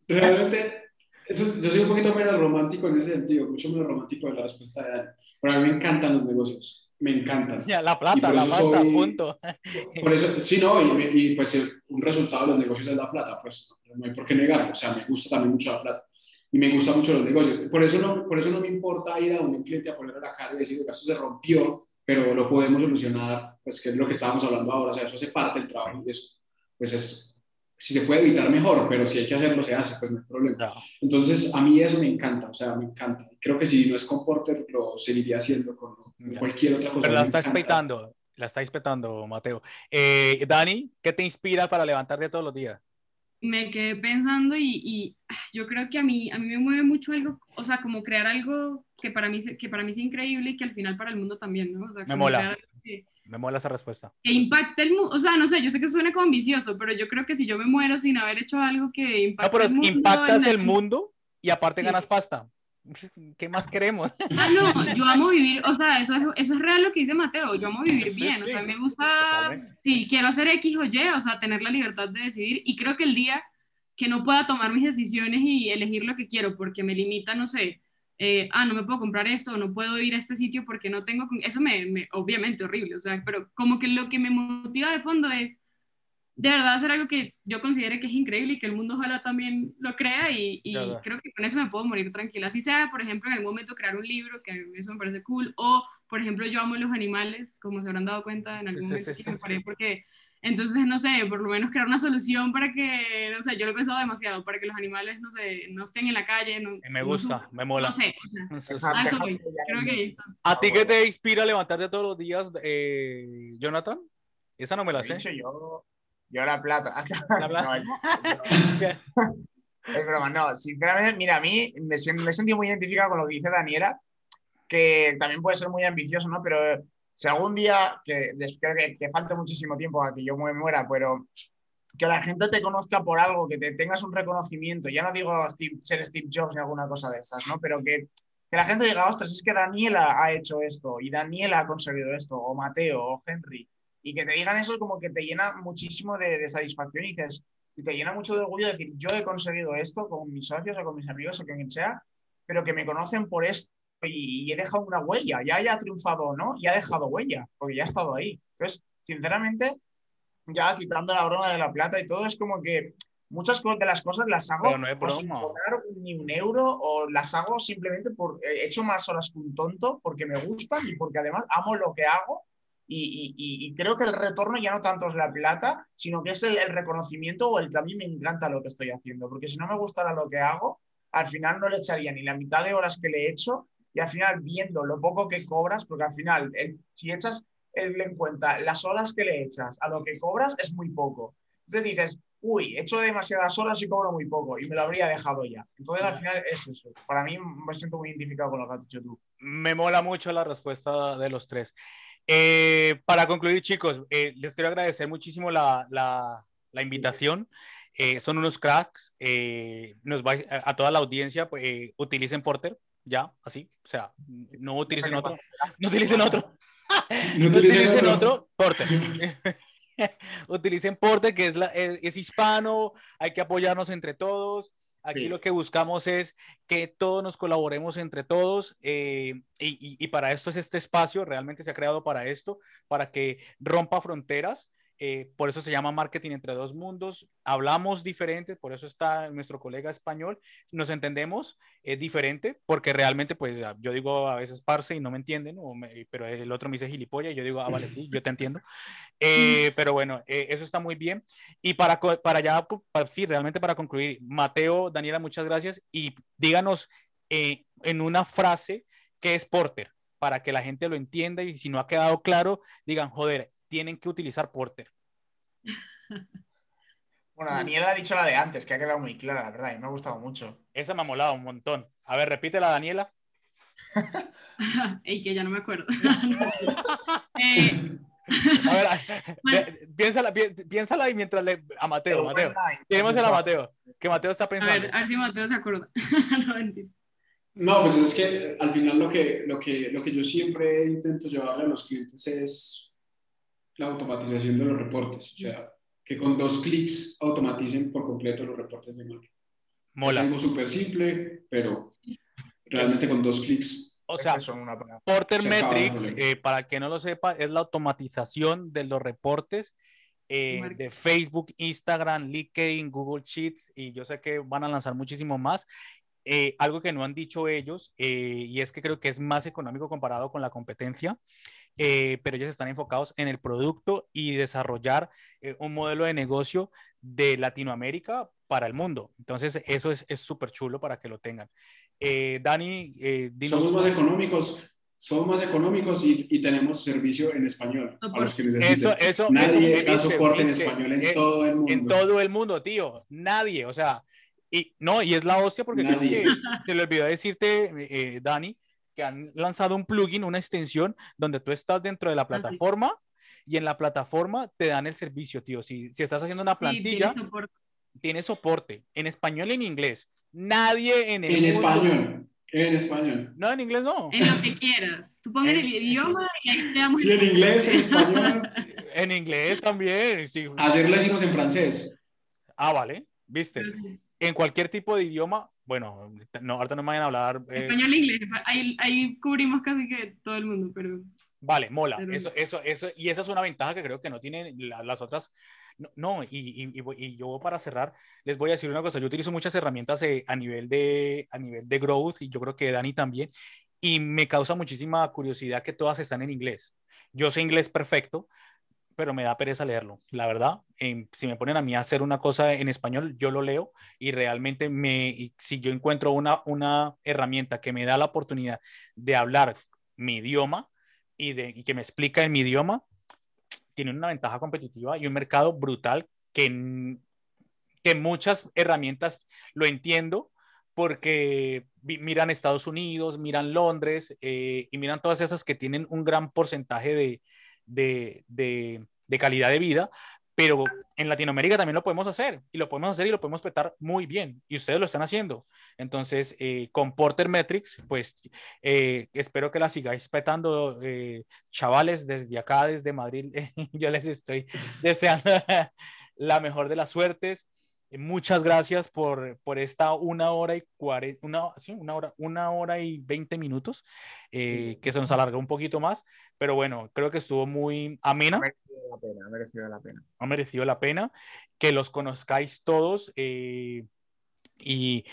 Realmente, yo soy un poquito menos romántico en ese sentido, mucho menos romántico en la respuesta de Dani. Pero a mí me encantan los negocios, me encantan. Ya, la plata, la pasta, punto. [laughs] Por eso, sí, no, y, y, pues un resultado de los negocios es la plata, pues no hay por qué negarlo, o sea, me gusta también mucho la plata. Y me gustan mucho los negocios. Por eso, no, por eso no me importa ir a donde un cliente a ponerle la cara y decir, que esto se rompió, pero lo podemos solucionar, pues que es lo que estábamos hablando ahora, o sea, eso hace parte del trabajo y eso, pues es si se puede evitar mejor, pero si hay que hacerlo, se hace, pues no hay problema. Entonces, a mí eso me encanta, o sea, me encanta. Creo que si no es con Porter, lo seguiría haciendo con, cualquier otra cosa. Pero la estáis petando, la estáis petando, Mateo. Eh, Dani, ¿qué te inspira para levantarte todos los días? Me quedé pensando y, y, ah, yo creo que a mí, a mí me mueve mucho algo, o sea, como crear algo que para mí, que para mí es increíble y que al final para el mundo también, ¿no? O sea, me mola. Me mola esa respuesta. Que impacte el mundo. O sea, no sé, yo sé que suena como ambicioso, pero yo creo que si yo me muero sin haber hecho algo que impacte no, pero el mundo. impactas el mundo y aparte ganas pasta. ¿Qué más queremos? Ah, no, [laughs] yo amo vivir, o sea, eso, eso, eso es real lo que dice Mateo, yo amo vivir Sí, bien, sí. o sea, me gusta, si quiero hacer X o Y, o sea, tener la libertad de decidir, y creo que el día que no pueda tomar mis decisiones y elegir lo que quiero porque me limita, no sé, eh, ah, no me puedo comprar esto, no puedo ir a este sitio porque no tengo, eso me, me- obviamente horrible, o sea, pero como que lo que me motiva de fondo es de verdad hacer algo que yo considere que es increíble y que el mundo ojalá también lo crea y, y creo que con eso me puedo morir tranquila. Así sea, por ejemplo, en algún momento crear un libro, que eso me parece cool, o por ejemplo yo amo los animales, como se habrán dado cuenta en algún Sí, sí, momento, sí, y me sí. paré porque entonces, no sé, por lo menos crear una solución para que, no sé, yo lo he pensado demasiado, para que los animales, no sé, no estén en la calle. No, Me no gusta, sufran. me mola. No sé, o sea, Deja- a eso voy. Creo no- que ahí está. ¿A ti Ah, qué bueno. te inspira a levantarte todos los días, eh, Jonathan? Esa no me la sé. dicho yo, yo la plata. La plata. [laughs] No, yo- [laughs] Es broma, no, sinceramente, mira, a mí me, me he sentido muy identificado con lo que dice Daniela, que también puede ser muy ambicioso, ¿no? Pero si algún día, que espero que, que falte muchísimo tiempo a que yo me muera, pero que la gente te conozca por algo, que te tengas un reconocimiento, ya no digo ser Steve Jobs ni alguna cosa de estas, ¿no? Pero que, que la gente diga, ostras, es que Daniela ha hecho esto, y Daniela ha conseguido esto, o Mateo, o Henry, y que te digan eso como que te llena muchísimo de, satisfacción y dices, y te llena mucho de orgullo decir, yo he conseguido esto con mis socios o con mis amigos o quien sea, pero que me conocen por esto y, y he dejado una huella, ya haya triunfado o no, ya ha dejado huella, porque ya ha estado ahí. Entonces, sinceramente, ya quitando la broma de la plata y todo, es como que muchas de las cosas las hago no sin cobrar ni un euro o las hago simplemente por, he hecho más horas que un tonto porque me gustan y porque además amo lo que hago y, y- y- y creo que el retorno ya no tanto es la plata, sino que es el, el reconocimiento o el que a mí me encanta lo que estoy haciendo, porque si no me gustara lo que hago, al final no le echaría ni la mitad de horas que le he hecho y al final viendo lo poco que cobras, porque al final el- si echas el- en cuenta las horas que le echas a lo que cobras es muy poco. Entonces dices, uy, he hecho demasiadas horas y cobro muy poco y me lo habría dejado ya. Entonces al final es eso. Para mí me siento muy identificado con lo que has dicho tú. Me mola mucho la respuesta de los tres. Eh, para concluir, chicos, eh, les quiero agradecer muchísimo la, la- la invitación. Eh, son unos cracks. eh, nos va, a, a toda la audiencia, pues, eh, utilicen Porter, ya, así. O sea, no utilicen otro. No utilicen otro. No No utilicen otro, Porter. [laughs] utilicen Porter, que es, la- es, es hispano, hay que apoyarnos entre todos. Aquí Sí. lo que buscamos es que todos nos colaboremos entre todos eh, y, y- y para esto es este espacio, realmente se ha creado para esto, para que rompa fronteras. Eh, por eso se llama marketing entre dos mundos. Hablamos diferente, por eso está nuestro colega español. Nos entendemos es diferente, porque realmente, pues yo digo a veces parce y no me entienden, o me- pero el otro me dice gilipollas y yo digo, ah, vale, sí, yo te entiendo. [laughs] Eh, pero bueno, eh, eso está muy bien. Y para, para ya, para- sí, realmente para concluir, Mateo, Daniela, muchas gracias. Y díganos eh, en una frase qué es Porter, para que la gente lo entienda y si no ha quedado claro, digan, joder, tienen que utilizar Porter. [laughs] Bueno, Daniela ha dicho la de antes, que ha quedado muy clara, la verdad, y me ha gustado mucho. Esa me ha molado un montón. A ver, repítela, Daniela. [laughs] Ey, que ya no me acuerdo. [laughs] Eh, A ver, Bueno. piénsala, pi- piénsala y mientras le... A Mateo, Mateo. Tenemos has a Mateo, que Mateo está a pensando. ver, a ver si Mateo se acuerda. no, mentira. No, pues es que al final lo que, lo que, lo que yo siempre intento llevarle a los clientes es la automatización de los reportes. O sea, que con dos clics automaticen por completo los reportes de marketing. Mola. Es algo súper simple, pero realmente con dos clics. O sea, una. Porter Se Metrics, eh, para el que no lo sepa, es la automatización de los reportes eh, de Facebook, Instagram, LinkedIn, Google Sheets y yo sé que van a lanzar muchísimo más. Eh, algo que no han dicho ellos eh, y es que creo que es más económico comparado con la competencia, eh, pero ellos están enfocados en el producto y desarrollar eh, un modelo de negocio de Latinoamérica para el mundo. Entonces, eso es súper chulo para que lo tengan. Eh, Dani, eh, dinos... Somos más económicos, somos más económicos y, y tenemos servicio en español a los que necesiten. Eso, eso, Nadie eso, da viste, soporte en viste, español en eh, todo el mundo. En todo el mundo, tío. Nadie, o sea, y no, y es la hostia porque creo Nadie. que se le olvidó decirte, eh, Dani, que han lanzado un plugin, una extensión, donde tú estás dentro de la sí. plataforma y en la plataforma te dan el servicio, tío. Si, si estás haciendo una Sí, plantilla, tiene soporte. tiene soporte en español y en inglés. Nadie en el En mundo- español. En español. No, en inglés no. En lo que quieras. Tú pones el idioma y ahí te damos. Sí, en inglés, en español. [laughs] en inglés también. Sí. Ayer lo hicimos en francés. Ah, vale. ¿Viste? En cualquier tipo de idioma, bueno, no, ahorita no me vayan a hablar. Eh... Español e inglés. Ahí, ahí, cubrimos casi que todo el mundo, pero. Vale, mola. Eso, eso, eso, y esa es una ventaja que creo que no tienen las otras no, y, y, y, yo para cerrar, les voy a decir una cosa, yo utilizo muchas herramientas eh, a, nivel de, a nivel de growth y yo creo que Dani también, y me causa muchísima curiosidad que todas están en inglés. Yo sé inglés perfecto, pero me da pereza leerlo, la verdad. si me ponen a mí a hacer una cosa en español, yo lo leo y realmente me, si yo encuentro una, una herramienta que me da la oportunidad de hablar mi idioma y, de, y que me explica en mi idioma, tienen una ventaja competitiva y un mercado brutal que, que muchas herramientas lo entiendo porque miran Estados Unidos, miran Londres eh, y miran todas esas que tienen un gran porcentaje de, de, de, calidad de vida, pero en Latinoamérica también lo podemos hacer y lo podemos hacer y lo podemos petar muy bien y ustedes lo están haciendo. Entonces, eh, con Porter Metrics, pues eh, espero que la sigáis petando, eh, chavales, desde acá, desde Madrid, [laughs] yo les estoy deseando [laughs] la mejor de las suertes. Muchas gracias por, por esta una hora y cuarenta, una, sí, una, hora, una hora y veinte minutos, que se nos alargó un poquito más, pero bueno, creo que estuvo muy amena. Ha merecido la pena, ha merecido la pena. Ha merecido la pena que los conozcáis todos eh, y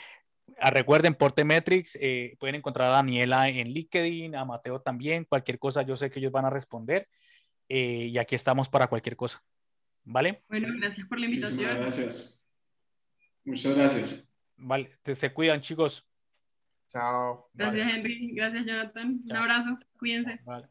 ah, recuerden, Portemetrics, eh, pueden encontrar a Daniela en LinkedIn, a Mateo también, cualquier cosa yo sé que ellos van a responder eh, y aquí estamos para cualquier cosa. ¿Vale? Bueno, gracias por la invitación. Gracias. Muchas gracias. Vale, se cuidan chicos. Chao. Gracias, Henry. Gracias, Jonathan. Un abrazo. Cuídense. Vale.